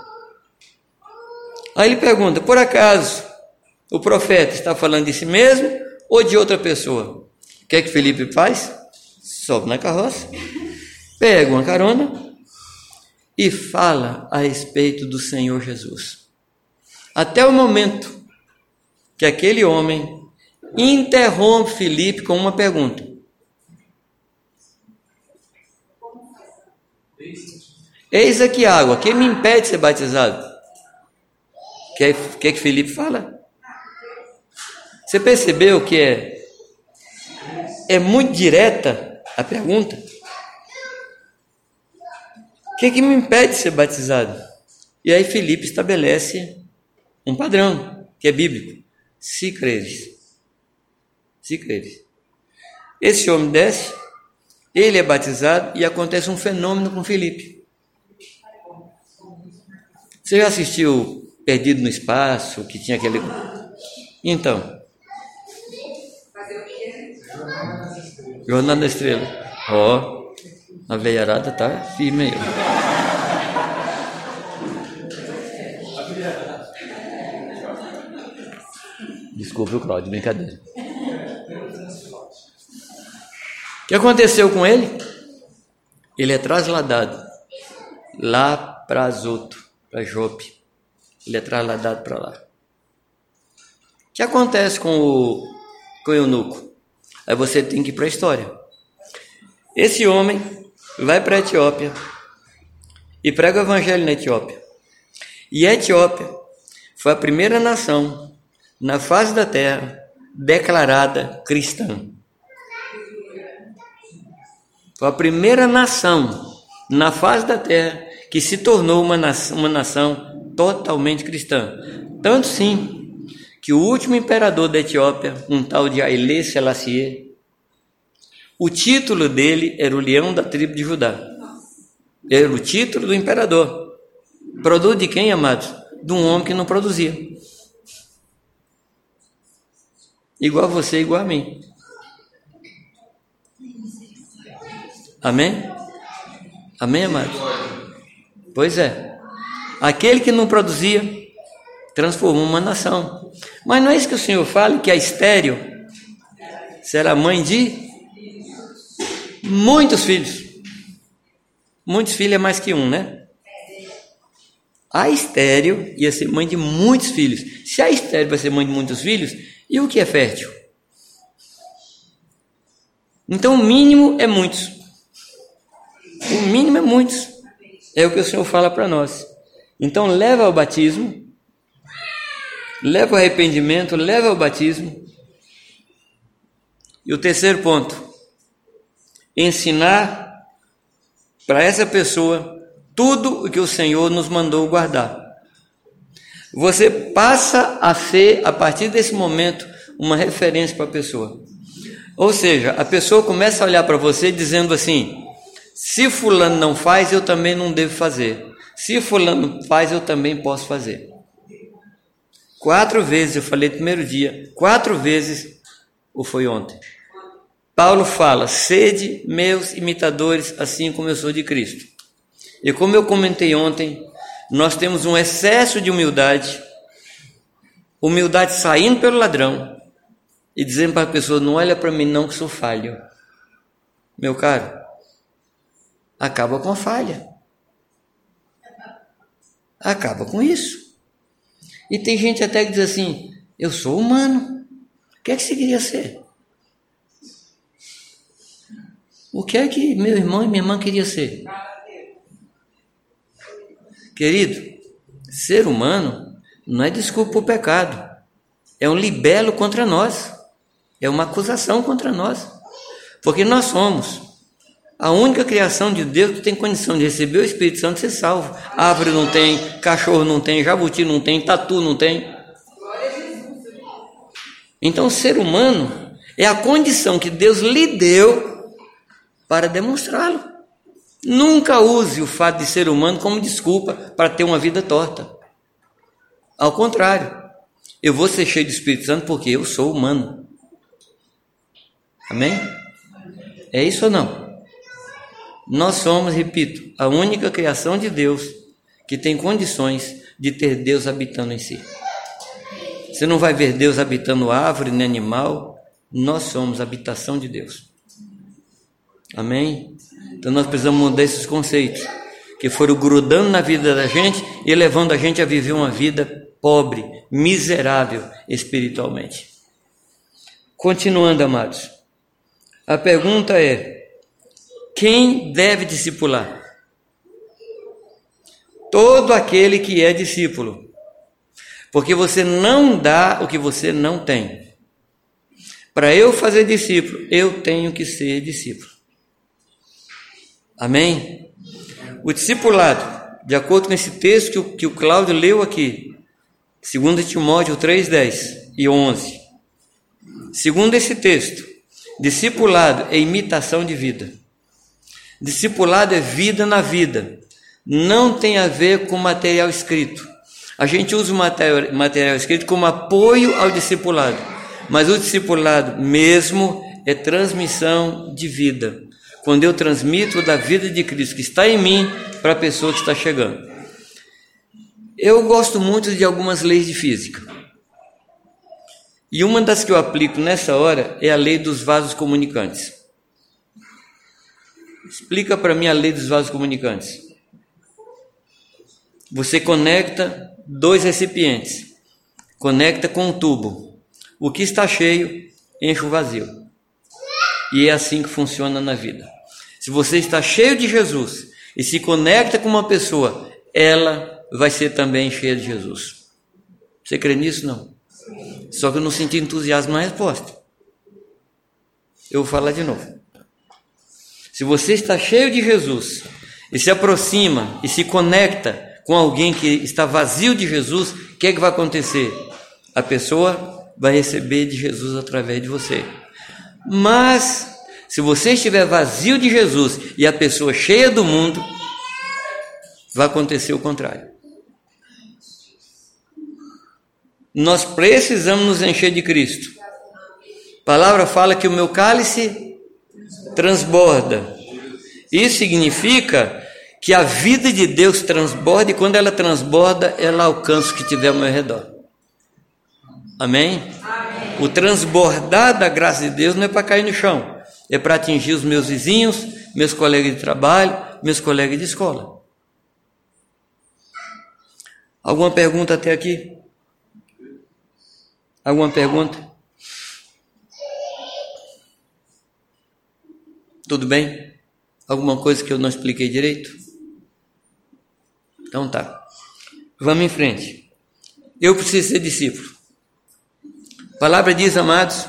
Aí ele pergunta: por acaso o profeta está falando de si mesmo ou de outra pessoa? O que é que Felipe faz? Sobe na carroça, pega uma carona e fala a respeito do Senhor Jesus. Até o momento que aquele homem interrompe Felipe com uma pergunta. Eis aqui água, quem me impede de ser batizado? Que, é, que é que Felipe fala? Você percebeu que é é muito direta a pergunta. O que, é que me impede de ser batizado? E aí Felipe estabelece um padrão, que é bíblico. Se creres. Se creres. Esse homem desce, ele é batizado e acontece um fenômeno com Felipe. Você já assistiu Perdido no Espaço, que tinha aquele. Então. Jornada da Estrela. Ó, oh, a veiarada tá firme aí. Desculpe o Claudio, brincadeira. O que aconteceu com ele? Ele é trasladado lá para Azoto, para Jope. Ele é trasladado para lá. O que acontece com o, com o eunuco? Aí você tem que ir para a história. Esse homem vai para a Etiópia e prega o evangelho na Etiópia. E a Etiópia foi a primeira nação na face da terra declarada cristã. Foi a primeira nação na face da terra que se tornou uma nação, uma nação totalmente cristã. Tanto sim que o último imperador da Etiópia, um tal de Haile Selassie, o título dele era o leão da tribo de Judá. Era o título do imperador. Produto de quem, amados? De um homem que não produzia. Igual a você, igual a mim. Amém? Amém, amado? Pois é. Aquele que não produzia, transformou uma nação. Mas não é isso que o Senhor fala, que a estéreo será mãe de muitos filhos. Muitos filhos é mais que um, né? A estéreo ia ser mãe de muitos filhos. Se a estéreo vai ser mãe de muitos filhos, e o que é fértil? Então o mínimo é muitos. O mínimo é muitos. É o que o Senhor fala para nós. Então leva ao batismo, leva ao arrependimento, leva ao batismo. E o terceiro ponto, ensinar para essa pessoa tudo o que o Senhor nos mandou guardar. Você passa a ser, a partir desse momento, uma referência para a pessoa. Ou seja, a pessoa começa a olhar para você dizendo assim: se Fulano não faz, eu também não devo fazer. Se Fulano faz, eu também posso fazer. Quatro vezes, eu falei no primeiro dia, quatro vezes, ou foi ontem. Paulo fala: sede meus imitadores, assim como eu sou de Cristo. E como eu comentei ontem, nós temos um excesso de humildade, humildade saindo pelo ladrão e dizendo para a pessoa: não olha para mim, não, que sou falho. Meu caro, acaba com a falha. Acaba com isso. E tem gente até que diz assim: eu sou humano. O que é que você queria ser? O que é que meu irmão e minha irmã queria ser? Querido, ser humano não é desculpa para o pecado, é um libelo contra nós, é uma acusação contra nós, porque nós somos a única criação de Deus que tem condição de receber o Espírito Santo e ser salvo. Árvore não tem, cachorro não tem, jabuti não tem, tatu não tem. Então, ser humano é a condição que Deus lhe deu para demonstrá-lo. Nunca use o fato de ser humano como desculpa para ter uma vida torta. Ao contrário, eu vou ser cheio do Espírito Santo porque eu sou humano. Amém? É isso ou não? Nós somos, repito, a única criação de Deus que tem condições de ter Deus habitando em si. Você não vai ver Deus habitando árvore nem animal, nós somos a habitação de Deus. Amém? Então nós precisamos mudar esses conceitos que foram grudando na vida da gente e levando a gente a viver uma vida pobre, miserável espiritualmente. Continuando, amados. A pergunta é: quem deve discipular? Todo aquele que é discípulo. Porque você não dá o que você não tem. Para eu fazer discípulo, eu tenho que ser discípulo. Amém? O discipulado, de acordo com esse texto que o, que o Cláudio leu aqui, 2 Timóteo 3, 10 e 11. Segundo esse texto, discipulado é imitação de vida. Discipulado é vida na vida. Não tem a ver com material escrito. A gente usa o material, material escrito como apoio ao discipulado, mas o discipulado mesmo é transmissão de vida. Quando eu transmito da vida de Cristo que está em mim para a pessoa que está chegando. Eu gosto muito de algumas leis de física. E uma das que eu aplico nessa hora é a lei dos vasos comunicantes. Explica para mim a lei dos vasos comunicantes. Você conecta dois recipientes, conecta com um tubo. O que está cheio enche o vazio. E é assim que funciona na vida. Se você está cheio de Jesus e se conecta com uma pessoa, ela vai ser também cheia de Jesus. Você crê nisso? Não. Só que eu não senti entusiasmo na resposta. Eu vou falar de novo. Se você está cheio de Jesus e se aproxima e se conecta com alguém que está vazio de Jesus, o que é que vai acontecer? A pessoa vai receber de Jesus através de você. Mas, se você estiver vazio de Jesus e a pessoa cheia do mundo, vai acontecer o contrário. Nós precisamos nos encher de Cristo. A palavra fala que o meu cálice transborda. Isso significa que a vida de Deus transborda e quando ela transborda, ela alcança o que tiver ao meu redor. Amém? Amém. O transbordar da graça de Deus não é para cair no chão, é para atingir os meus vizinhos, meus colegas de trabalho, meus colegas de escola. Alguma pergunta até aqui? Alguma pergunta? Tudo bem? Alguma coisa que eu não expliquei direito? Então tá. Vamos em frente. Eu preciso ser discípulo. A palavra diz, amados,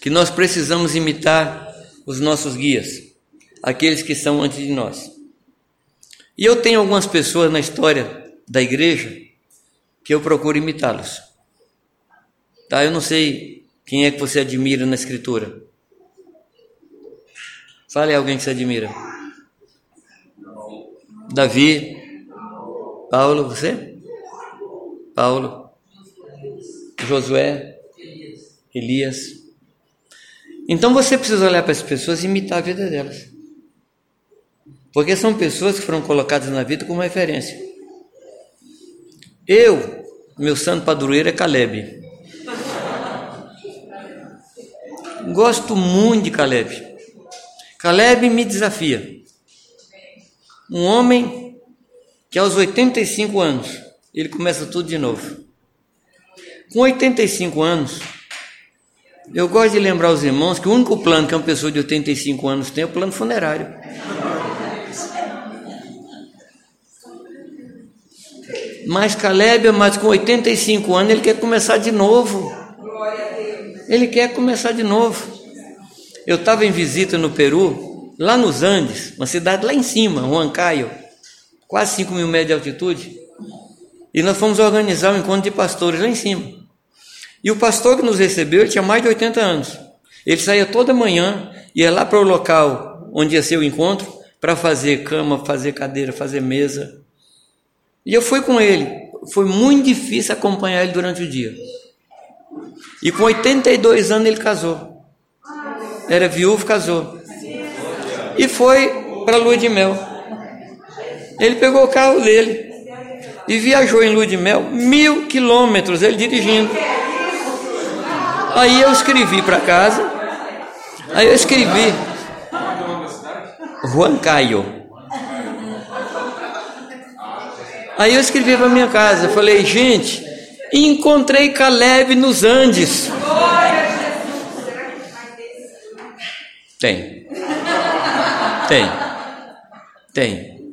que nós precisamos imitar os nossos guias, aqueles que são antes de nós. E eu tenho algumas pessoas na história da igreja que eu procuro imitá-los. Tá? Eu não sei quem é que você admira na escritura. Fale alguém que você admira. Davi, Paulo, você? Paulo. Josué. Elias. Então você precisa olhar para as pessoas e imitar a vida delas. Porque são pessoas que foram colocadas na vida como referência. Eu, meu santo padroeiro é Caleb. Gosto muito de Caleb. Caleb me desafia. Um homem que aos 85 anos ele começa tudo de novo. Com 85 anos, eu gosto de lembrar os irmãos que o único plano que uma pessoa de 85 anos tem é o plano funerário. Mas Caleb, mas com 85 anos, ele quer começar de novo. Ele quer começar de novo. Eu estava em visita no Peru, lá nos Andes, uma cidade lá em cima, Huancayo quase 5 mil metros de altitude, e nós fomos organizar um encontro de pastores lá em cima. E o pastor que nos recebeu, tinha mais de 80 anos. Ele saía toda manhã, ia lá para o local onde ia ser o encontro, para fazer cama, fazer cadeira, fazer mesa. E eu fui com ele. Foi muito difícil acompanhar ele durante o dia. E com 82 anos ele casou. Era viúvo, casou. E foi para a lua de mel. Ele pegou o carro dele e viajou em lua de mel mil quilômetros, ele dirigindo. Aí eu escrevi para casa, aí eu escrevi Juan Caio. Aí eu escrevi para minha casa, falei, gente, encontrei Caleb nos Andes. Tem. Tem. Tem.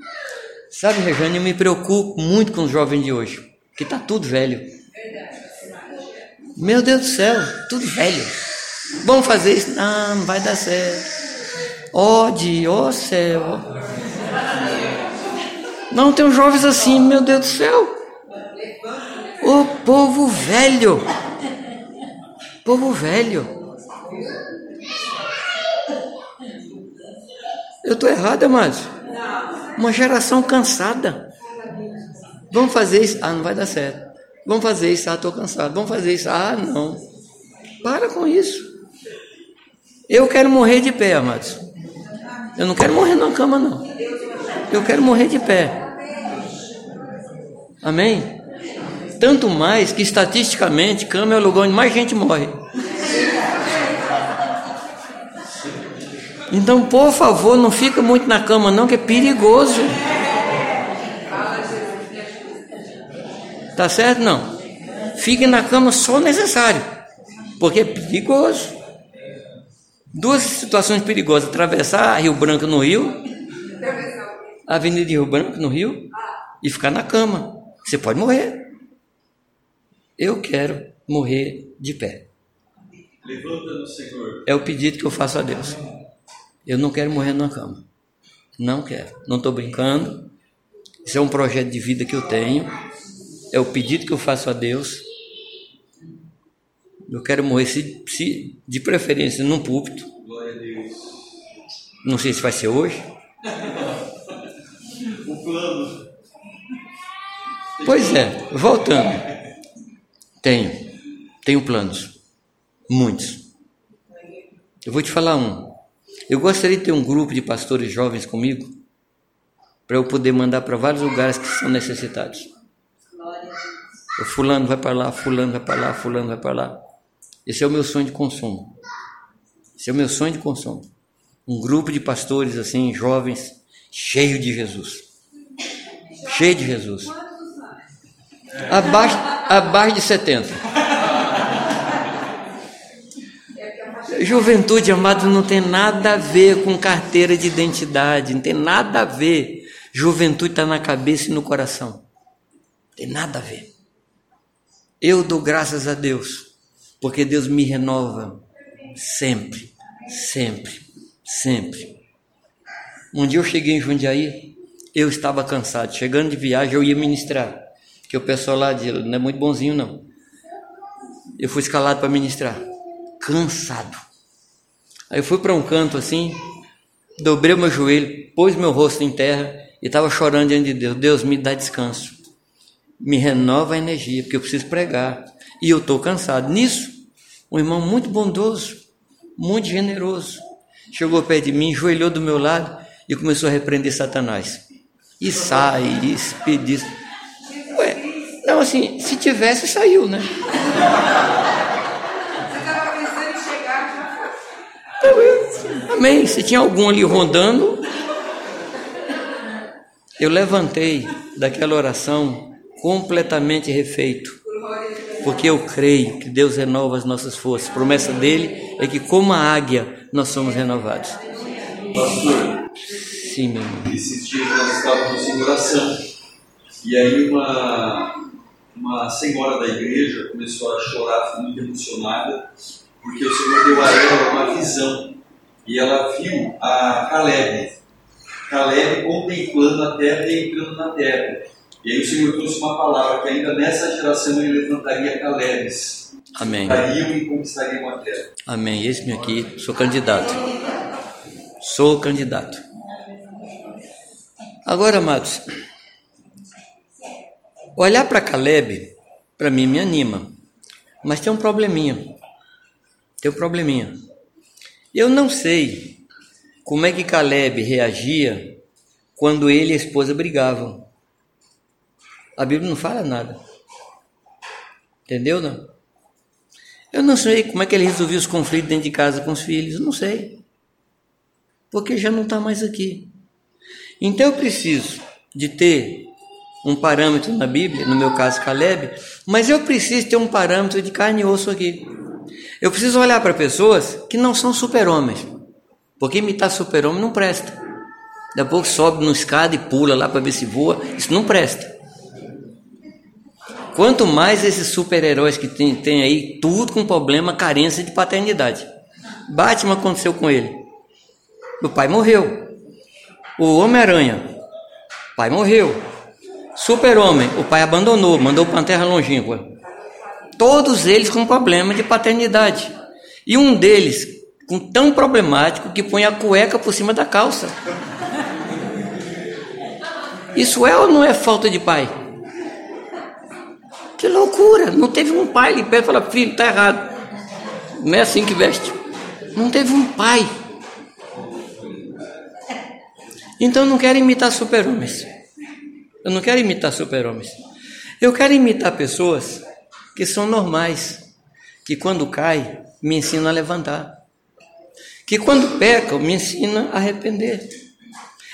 Sabe, Rejane, eu me preocupo muito com os jovens de hoje, que está tudo velho. Meu Deus do céu, tudo velho. Vamos fazer isso? Não, não vai dar certo. Dia, ó oh, céu. Não, tem uns jovens assim, meu Deus do céu. O povo velho. Povo velho. Eu estou errado, amados? Uma geração cansada. Vamos fazer isso? Ah, não vai dar certo. Vamos fazer isso? Ah, estou cansado. Vamos fazer isso? Ah, não. Para com isso. Eu quero morrer de pé, amados. Eu não quero morrer na cama, não. Eu quero morrer de pé. Amém? Tanto mais que estatisticamente cama é o lugar onde mais gente morre. Então, por favor, não fica muito na cama não, que é perigoso. Tá certo? Não. Fique na cama só necessário, porque é perigoso. Duas situações perigosas: atravessar Rio Branco no Rio, Avenida de Rio Branco no Rio, e ficar na cama. Você pode morrer. Eu quero morrer de pé. Levanta no Senhor. É o pedido que eu faço a Deus. Eu não quero morrer na cama. Não quero. Não estou brincando. Isso é um projeto de vida que eu tenho. É o pedido que eu faço a Deus. Eu quero morrer, se, se, de preferência, num púlpito. Glória a Deus. Não sei se vai ser hoje. o plano. Pois é, voltando. Tenho. Tenho planos. Muitos. Eu vou te falar um. Eu gostaria de ter um grupo de pastores jovens comigo, para eu poder mandar para vários lugares que são necessitados. O fulano vai para lá, fulano vai para lá, fulano vai para lá. Esse é o meu sonho de consumo. Esse é o meu sonho de consumo. Um grupo de pastores assim, jovens, cheio de Jesus. Cheio de Jesus. Abaixo, abaixo de 70. Juventude, amado, não tem nada a ver com carteira de identidade, não tem nada a ver. Juventude está na cabeça e no coração. Não tem nada a ver. Eu dou graças a Deus, porque Deus me renova sempre, sempre, sempre. Um dia eu cheguei em Jundiaí, eu estava cansado. Chegando de viagem, eu ia ministrar. Que o pessoal lá de, não é muito bonzinho, não. Eu fui escalado para ministrar. Cansado. Aí eu fui para um canto assim, dobrei meu joelho, pus meu rosto em terra e estava chorando diante de Deus. Deus, me dá descanso. Me renova a energia, porque eu preciso pregar. E eu estou cansado. Nisso, um irmão muito bondoso, muito generoso, chegou perto de mim, joelhou do meu lado e começou a repreender Satanás. E sai, e. Ué, não, assim, se tivesse, saiu, né? Amém. Se tinha algum ali rondando, eu levantei daquela oração completamente refeito, porque eu creio que Deus renova as nossas forças. A promessa dele é que, como a águia, nós somos renovados. Pastor, sim, meu irmão. Esses dias nós estávamos em oração e aí uma, uma senhora da igreja começou a chorar, muito emocionada, porque o Senhor deu a ela uma visão e ela viu a Caleb, Caleb contemplando a terra e entrando na terra. E aí o Senhor trouxe uma palavra que ainda nessa geração ele levantaria Calebes. Amém. E conquistariam a terra. Amém. Esse-me aqui, sou candidato. Sou candidato. Agora, amados, olhar para Caleb, para mim, me anima. Mas tem um probleminha. Tem um probleminha. Eu não sei como é que Caleb reagia quando ele e a esposa brigavam. A Bíblia não fala nada. Entendeu, não? Eu não sei como é que ele resolvia os conflitos dentro de casa com os filhos. Não sei. Porque já não está mais aqui. Então eu preciso de ter um parâmetro na Bíblia, no meu caso Caleb, mas eu preciso ter um parâmetro de carne e osso aqui. Eu preciso olhar para pessoas que não são super-homens. Porque imitar super-homem não presta. Daqui a pouco sobe no escada e pula lá para ver se voa. Isso não presta. Quanto mais esses super-heróis que tem, tem aí, tudo com problema, carência de paternidade. Batman aconteceu com ele. O pai morreu. O Homem-Aranha, pai morreu. Super-Homem, o pai abandonou, mandou para a terra longínqua. Todos eles com problema de paternidade. E um deles, com tão problemático, que põe a cueca por cima da calça. Isso é ou não é falta de pai? Que loucura! Não teve um pai ali perto e falar, filho, está errado. Não é assim que veste. Não teve um pai. Então eu não quero imitar super-homens. Eu não quero imitar super-homens. Eu quero imitar pessoas que são normais, que quando cai, me ensinam a levantar. Que quando pecam, me ensinam a arrepender.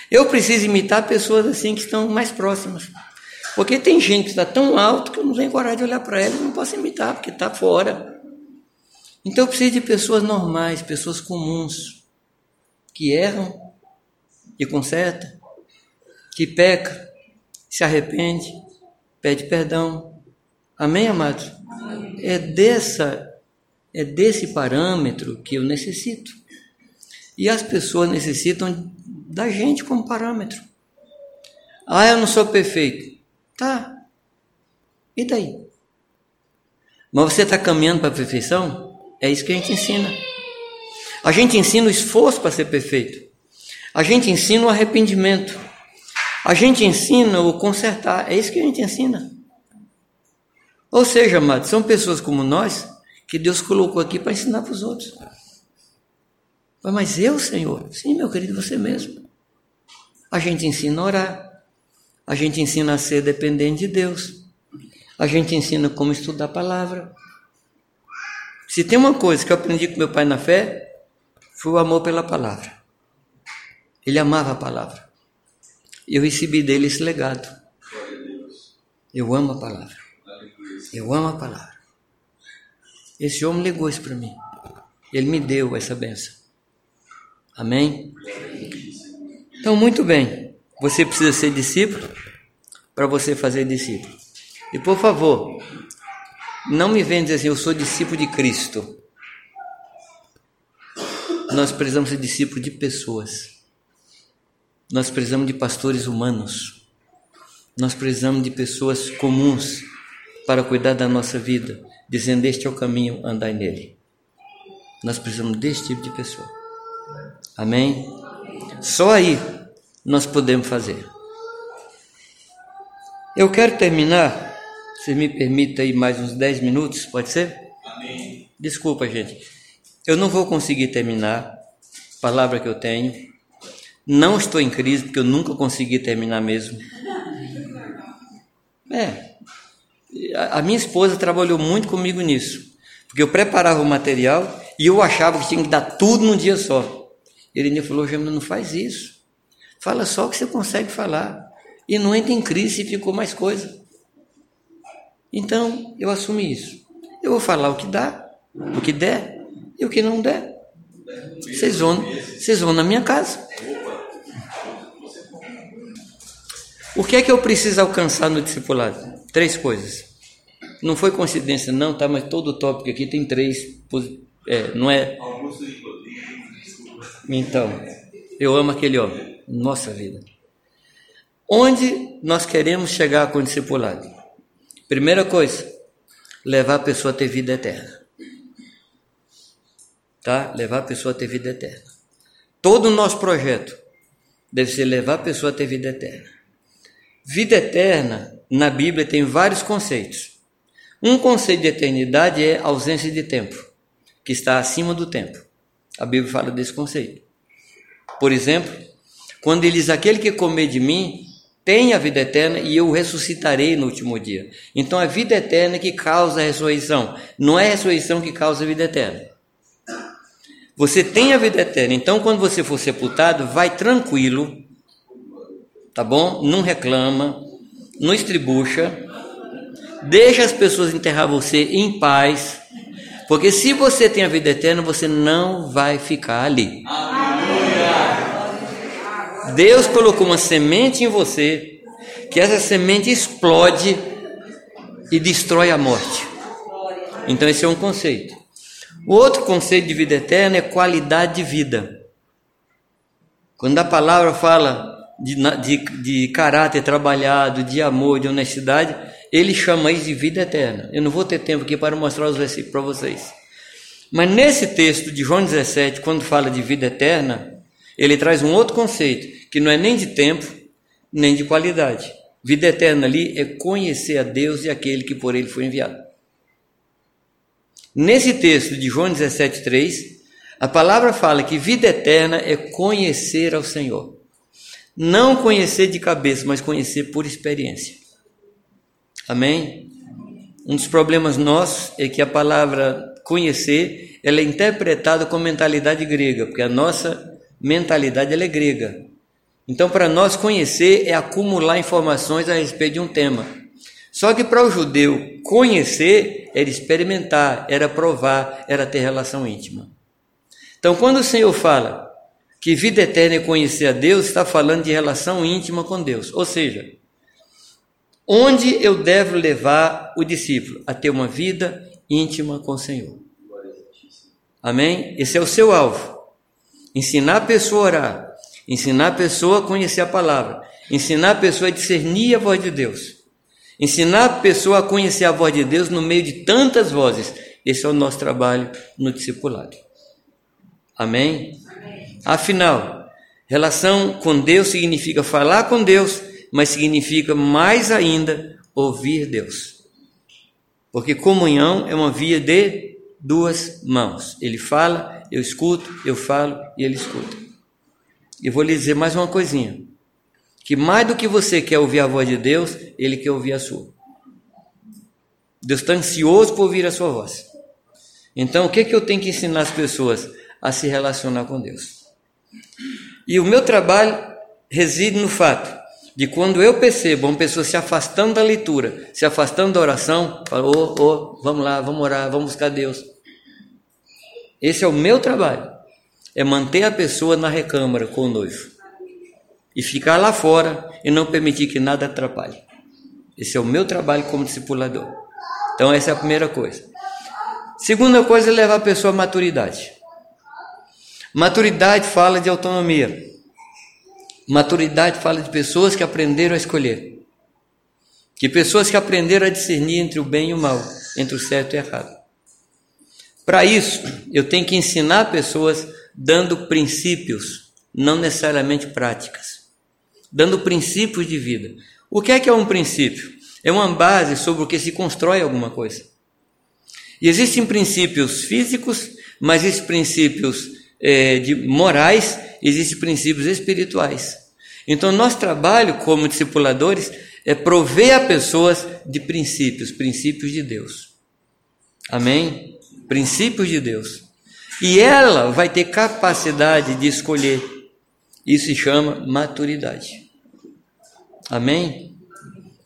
Eu preciso imitar pessoas assim que estão mais próximas. Porque tem gente que está tão alto que eu não tenho coragem de olhar para ela e não posso imitar, porque está fora. Então eu preciso de pessoas normais, pessoas comuns, que erram e consertam, que peca, se arrepende, pede perdão. Amém, amados? É dessa é desse parâmetro que eu necessito. E as pessoas necessitam da gente como parâmetro. Ah, eu não sou perfeito. Tá. E daí? Mas você está caminhando para a perfeição? É isso que a gente ensina. A gente ensina o esforço para ser perfeito. A gente ensina o arrependimento. A gente ensina o consertar. É isso que a gente ensina. Ou seja, amados, são pessoas como nós que Deus colocou aqui para ensinar para os outros. Mas eu, Senhor? Sim, meu querido, você mesmo. A gente ensina a orar. A gente ensina a ser dependente de Deus. A gente ensina como estudar a palavra. Se tem uma coisa que eu aprendi com meu pai na fé, foi o amor pela palavra. Ele amava a palavra. Eu recebi dele esse legado. Eu amo a palavra. Eu amo a palavra. Esse homem legou isso para mim. Ele me deu essa benção. Amém? Então, muito bem. Você precisa ser discípulo para você fazer discípulo. E por favor, não me venha dizer assim, eu sou discípulo de Cristo. Nós precisamos ser discípulos de pessoas. Nós precisamos de pastores humanos. Nós precisamos de pessoas comuns para cuidar da nossa vida, dizendo: Este é o caminho, andai nele. Nós precisamos desse tipo de pessoa. Amém? Só aí nós podemos fazer. Eu quero terminar, se me permita aí mais uns 10 minutos, pode ser? Amém. Desculpa, gente. Eu não vou conseguir terminar, palavra que eu tenho. Não estou em crise, porque eu nunca consegui terminar mesmo. É, a minha esposa trabalhou muito comigo nisso, porque eu preparava o material e eu achava que tinha que dar tudo num dia só. Ele falou: Gemma, não faz isso. Fala só o que você consegue falar. E não entra em crise se ficou mais coisa. Então, eu assumi isso. Eu vou falar o que dá, o que der e o que não der. Vocês vão, vocês vão na minha casa. O que é que eu preciso alcançar no discipulado? Três coisas. Não foi coincidência, não, tá? Mas todo o tópico aqui tem três. É, não é. Então, eu amo aquele homem. Nossa vida. Onde nós queremos chegar com o discipulado? Primeira coisa, levar a pessoa a ter vida eterna. Tá? Levar a pessoa a ter vida eterna. Todo o nosso projeto deve ser levar a pessoa a ter vida eterna. Vida eterna na Bíblia tem vários conceitos. Um conceito de eternidade é ausência de tempo, que está acima do tempo. A Bíblia fala desse conceito. Por exemplo, quando ele diz: Aquele que comer de mim tem a vida eterna e eu ressuscitarei no último dia. Então, a vida eterna que causa a ressurreição, não é a ressurreição que causa a vida eterna. Você tem a vida eterna, então, quando você for sepultado, vai tranquilo, tá bom? Não reclama, não estribucha, deixa as pessoas enterrar você em paz, porque se você tem a vida eterna, você não vai ficar ali. Deus colocou uma semente em você, que essa semente explode e destrói a morte. Então, esse é um conceito. O outro conceito de vida eterna é qualidade de vida. Quando a palavra fala de, de, de caráter trabalhado, de amor, de honestidade, ele chama isso de vida eterna. Eu não vou ter tempo aqui para mostrar os versículos para vocês. Mas nesse texto de João 17, quando fala de vida eterna, ele traz um outro conceito, que não é nem de tempo, nem de qualidade. Vida eterna ali é conhecer a Deus e aquele que por ele foi enviado. Nesse texto de João 17,3, a palavra fala que vida eterna é conhecer ao Senhor. Não conhecer de cabeça, mas conhecer por experiência. Amém? Um dos problemas nossos é que a palavra conhecer ela é interpretada com mentalidade grega, porque a nossa mentalidade ela é grega. Então, para nós conhecer é acumular informações a respeito de um tema. Só que para o judeu conhecer era experimentar, era provar, era ter relação íntima. Então, quando o Senhor fala que vida eterna é conhecer a Deus, está falando de relação íntima com Deus. Ou seja, onde eu devo levar o discípulo? A ter uma vida íntima com o Senhor. Amém? Esse é o seu alvo. Ensinar a pessoa a orar, Ensinar a pessoa a conhecer a palavra. Ensinar a pessoa a discernir a voz de Deus. Ensinar a pessoa a conhecer a voz de Deus no meio de tantas vozes. Esse é o nosso trabalho no discipulado. Amém? Afinal, relação com Deus significa falar com Deus, mas significa mais ainda ouvir Deus. Porque comunhão é uma via de duas mãos. Ele fala, eu escuto, eu falo e ele escuta. E vou lhe dizer mais uma coisinha: que mais do que você quer ouvir a voz de Deus, Ele quer ouvir a sua. Deus está ansioso por ouvir a sua voz. Então, o que, é que eu tenho que ensinar as pessoas? A se relacionar com Deus. E o meu trabalho reside no fato de quando eu percebo uma pessoa se afastando da leitura, se afastando da oração, falo, oh, oh, vamos lá, vamos orar, vamos buscar Deus. Esse é o meu trabalho é manter a pessoa na recâmara com o noivo e ficar lá fora e não permitir que nada atrapalhe. Esse é o meu trabalho como discipulador. Então, essa é a primeira coisa. Segunda coisa é levar a pessoa à maturidade. Maturidade fala de autonomia. Maturidade fala de pessoas que aprenderam a escolher. Que pessoas que aprenderam a discernir entre o bem e o mal, entre o certo e o errado. Para isso, eu tenho que ensinar pessoas dando princípios, não necessariamente práticas, dando princípios de vida. O que é que é um princípio? É uma base sobre o que se constrói alguma coisa. E existem princípios físicos, mas existem princípios é, de morais, existem princípios espirituais. Então, nosso trabalho como discipuladores é prover a pessoas de princípios, princípios de Deus. Amém? Princípios de Deus. E ela vai ter capacidade de escolher. Isso se chama maturidade. Amém?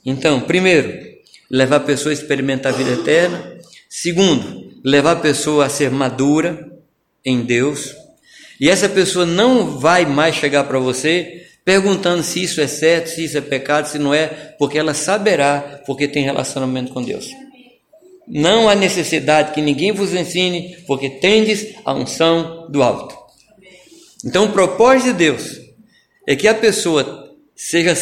Então, primeiro, levar a pessoa a experimentar a vida eterna. Segundo, levar a pessoa a ser madura em Deus. E essa pessoa não vai mais chegar para você perguntando se isso é certo, se isso é pecado, se não é, porque ela saberá, porque tem relacionamento com Deus. Não há necessidade que ninguém vos ensine, porque tendes a unção do alto. Então, o propósito de Deus é que a pessoa seja,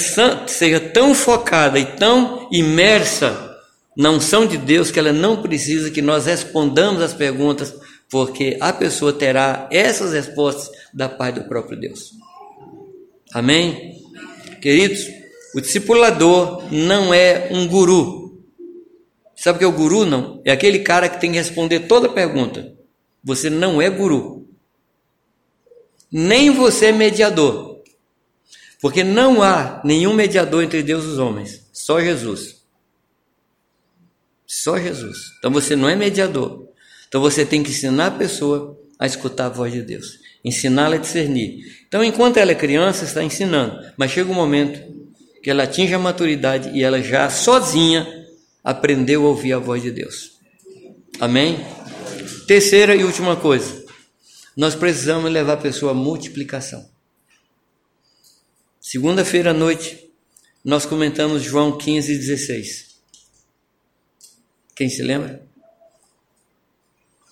seja tão focada e tão imersa na unção de Deus que ela não precisa que nós respondamos as perguntas, porque a pessoa terá essas respostas da paz do próprio Deus. Amém? Queridos, o discipulador não é um guru, Sabe o que é o guru? Não. É aquele cara que tem que responder toda pergunta. Você não é guru. Nem você é mediador. Porque não há nenhum mediador entre Deus e os homens. Só Jesus. Só Jesus. Então você não é mediador. Então você tem que ensinar a pessoa a escutar a voz de Deus. Ensiná-la a discernir. Então, enquanto ela é criança, está ensinando. Mas chega um momento que ela atinge a maturidade e ela já sozinha aprendeu a ouvir a voz de Deus. Amém? Terceira e última coisa, nós precisamos levar a pessoa à multiplicação. Segunda-feira à noite, nós comentamos João 15, 16. Quem se lembra?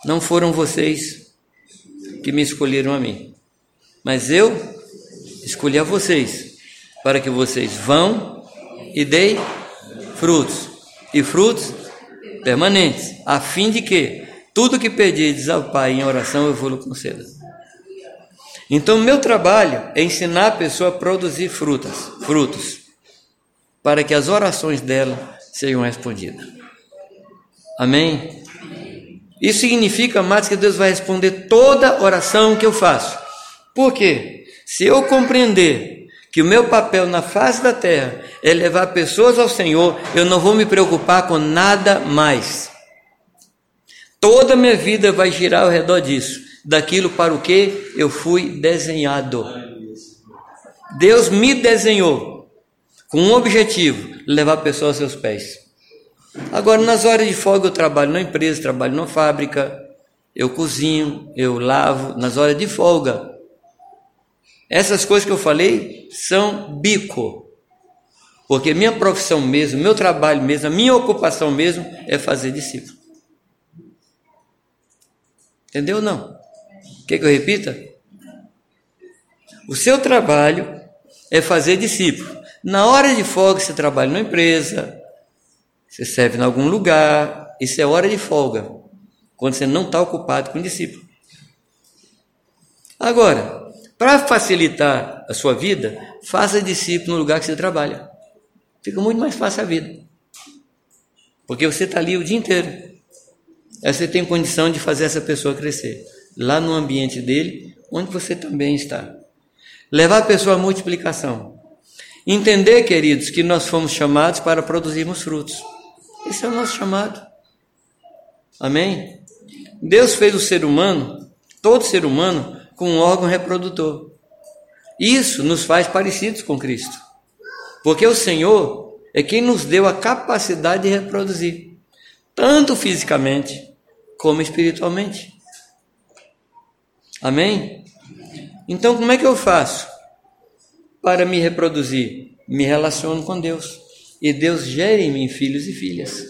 Não foram vocês que me escolheram a mim, mas eu escolhi a vocês, para que vocês vão e deem frutos, e frutos permanentes, a fim de que tudo que pedirdes ao Pai em oração eu vou lhe conceder. Então, meu trabalho é ensinar a pessoa a produzir frutas, frutos, para que as orações dela sejam respondidas. Amém? Isso significa, amados, que Deus vai responder toda oração que eu faço. Por quê? Se eu compreender que o meu papel na face da terra é levar pessoas ao Senhor, eu não vou me preocupar com nada mais. Toda a minha vida vai girar ao redor disso, daquilo para o que eu fui desenhado. Deus me desenhou com um objetivo: levar pessoas aos seus pés. Agora, nas horas de folga, eu trabalho na empresa, trabalho na fábrica, eu cozinho, eu lavo, nas horas de folga. Essas coisas que eu falei são bico. Porque minha profissão mesmo, meu trabalho mesmo, a minha ocupação mesmo é fazer discípulo. Entendeu não? Quer que eu repita? O seu trabalho é fazer discípulo. Na hora de folga, você trabalha numa empresa, você serve em algum lugar, isso é hora de folga, quando você não está ocupado com o discípulo. Agora, para facilitar a sua vida, faça discípulo no lugar que você trabalha. Fica muito mais fácil a vida. Porque você está ali o dia inteiro. Aí você tem condição de fazer essa pessoa crescer. Lá no ambiente dele, onde você também está. Levar a pessoa à multiplicação. Entender, queridos, que nós fomos chamados para produzirmos frutos. Esse é o nosso chamado. Amém? Deus fez o ser humano, todo ser humano, com um órgão reprodutor. Isso nos faz parecidos com Cristo. Porque o Senhor é quem nos deu a capacidade de reproduzir, tanto fisicamente como espiritualmente. Amém? Então, como é que eu faço para me reproduzir? Me relaciono com Deus e Deus gere em mim filhos e filhas.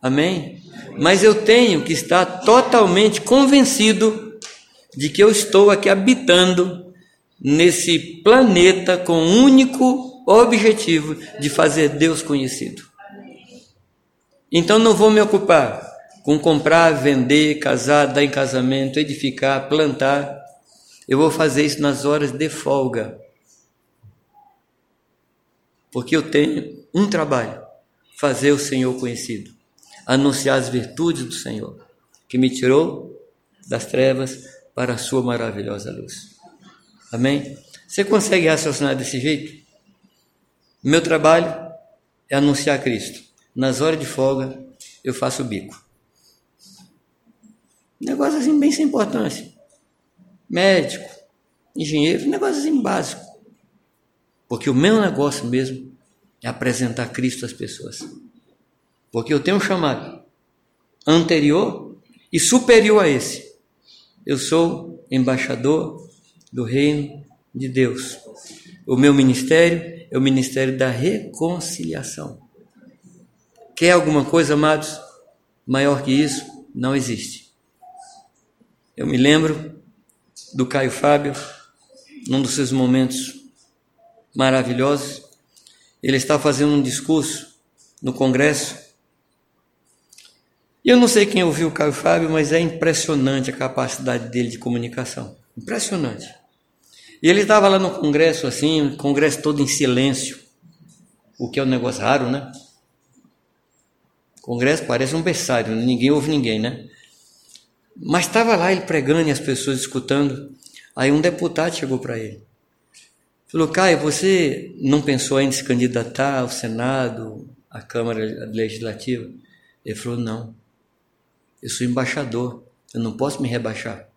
Amém? Mas eu tenho que estar totalmente convencido de que eu estou aqui habitando nesse planeta com o único objetivo de fazer Deus conhecido. Então não vou me ocupar com comprar, vender, casar, dar em casamento, edificar, plantar. Eu vou fazer isso nas horas de folga porque eu tenho um trabalho: fazer o Senhor conhecido, anunciar as virtudes do Senhor, que me tirou das trevas para a sua maravilhosa luz. Amém? Você consegue raciocinar desse jeito? Meu trabalho é anunciar Cristo. Nas horas de folga, eu faço o bico. Negócio assim bem sem importância. Médico, engenheiro, negócio assim básico. Porque o meu negócio mesmo é apresentar Cristo às pessoas. Porque eu tenho um chamado anterior e superior a esse. Eu sou embaixador do reino de Deus. O meu ministério é o ministério da reconciliação. Quer alguma coisa, amados? Maior que isso, não existe. Eu me lembro do Caio Fábio, num dos seus momentos maravilhosos. Ele está fazendo um discurso no Congresso. E eu não sei quem ouviu o Caio Fábio, mas é impressionante a capacidade dele de comunicação. Impressionante. E ele estava lá no Congresso, assim, o Congresso todo em silêncio, o que é um negócio raro, né? O Congresso parece um berçário, ninguém ouve ninguém, né? Mas estava lá ele pregando e as pessoas escutando. Aí um deputado chegou para ele. Falou, Caio, você não pensou em se candidatar ao Senado, à Câmara Legislativa? Ele falou, não. Eu sou embaixador, eu não posso me rebaixar.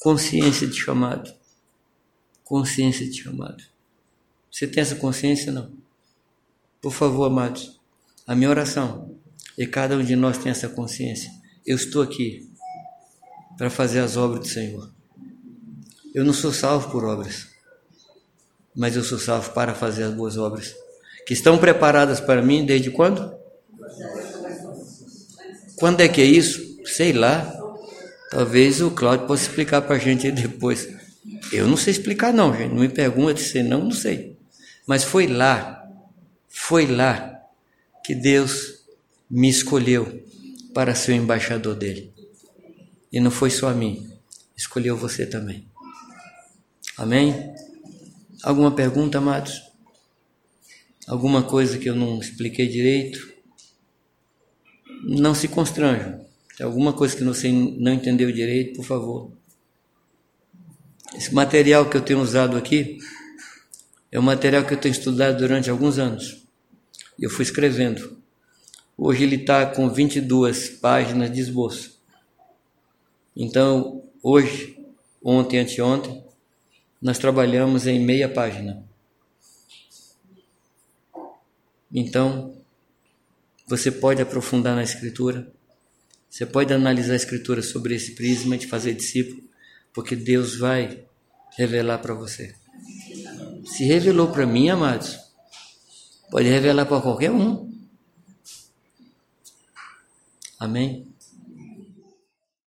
Consciência de chamado. Consciência de chamado. Você tem essa consciência, não? Por favor, amados, a minha oração e cada um de nós tem essa consciência. Eu estou aqui para fazer as obras do Senhor. Eu não sou salvo por obras, mas eu sou salvo para fazer as boas obras, que estão preparadas para mim desde quando? Quando é que é isso? Sei lá. Talvez o Cláudio possa explicar para a gente depois. Eu não sei explicar, não, gente. Não me pergunte se não, não sei. Mas foi lá, foi lá que Deus me escolheu para ser o embaixador dele. E não foi só a mim, escolheu você também. Amém? Alguma pergunta, amados? Alguma coisa que eu não expliquei direito? Não se constranjam. Se alguma coisa que você não entendeu direito, por favor. Esse material que eu tenho usado aqui é um material que eu tenho estudado durante alguns anos. Eu fui escrevendo. Hoje ele está com 22 páginas de esboço. Então, hoje, ontem anteontem, nós trabalhamos em meia página. Então, você pode aprofundar na Escritura, você pode analisar a Escritura sobre esse prisma de fazer discípulo, porque Deus vai revelar para você. Se revelou para mim, amados, pode revelar para qualquer um. Amém?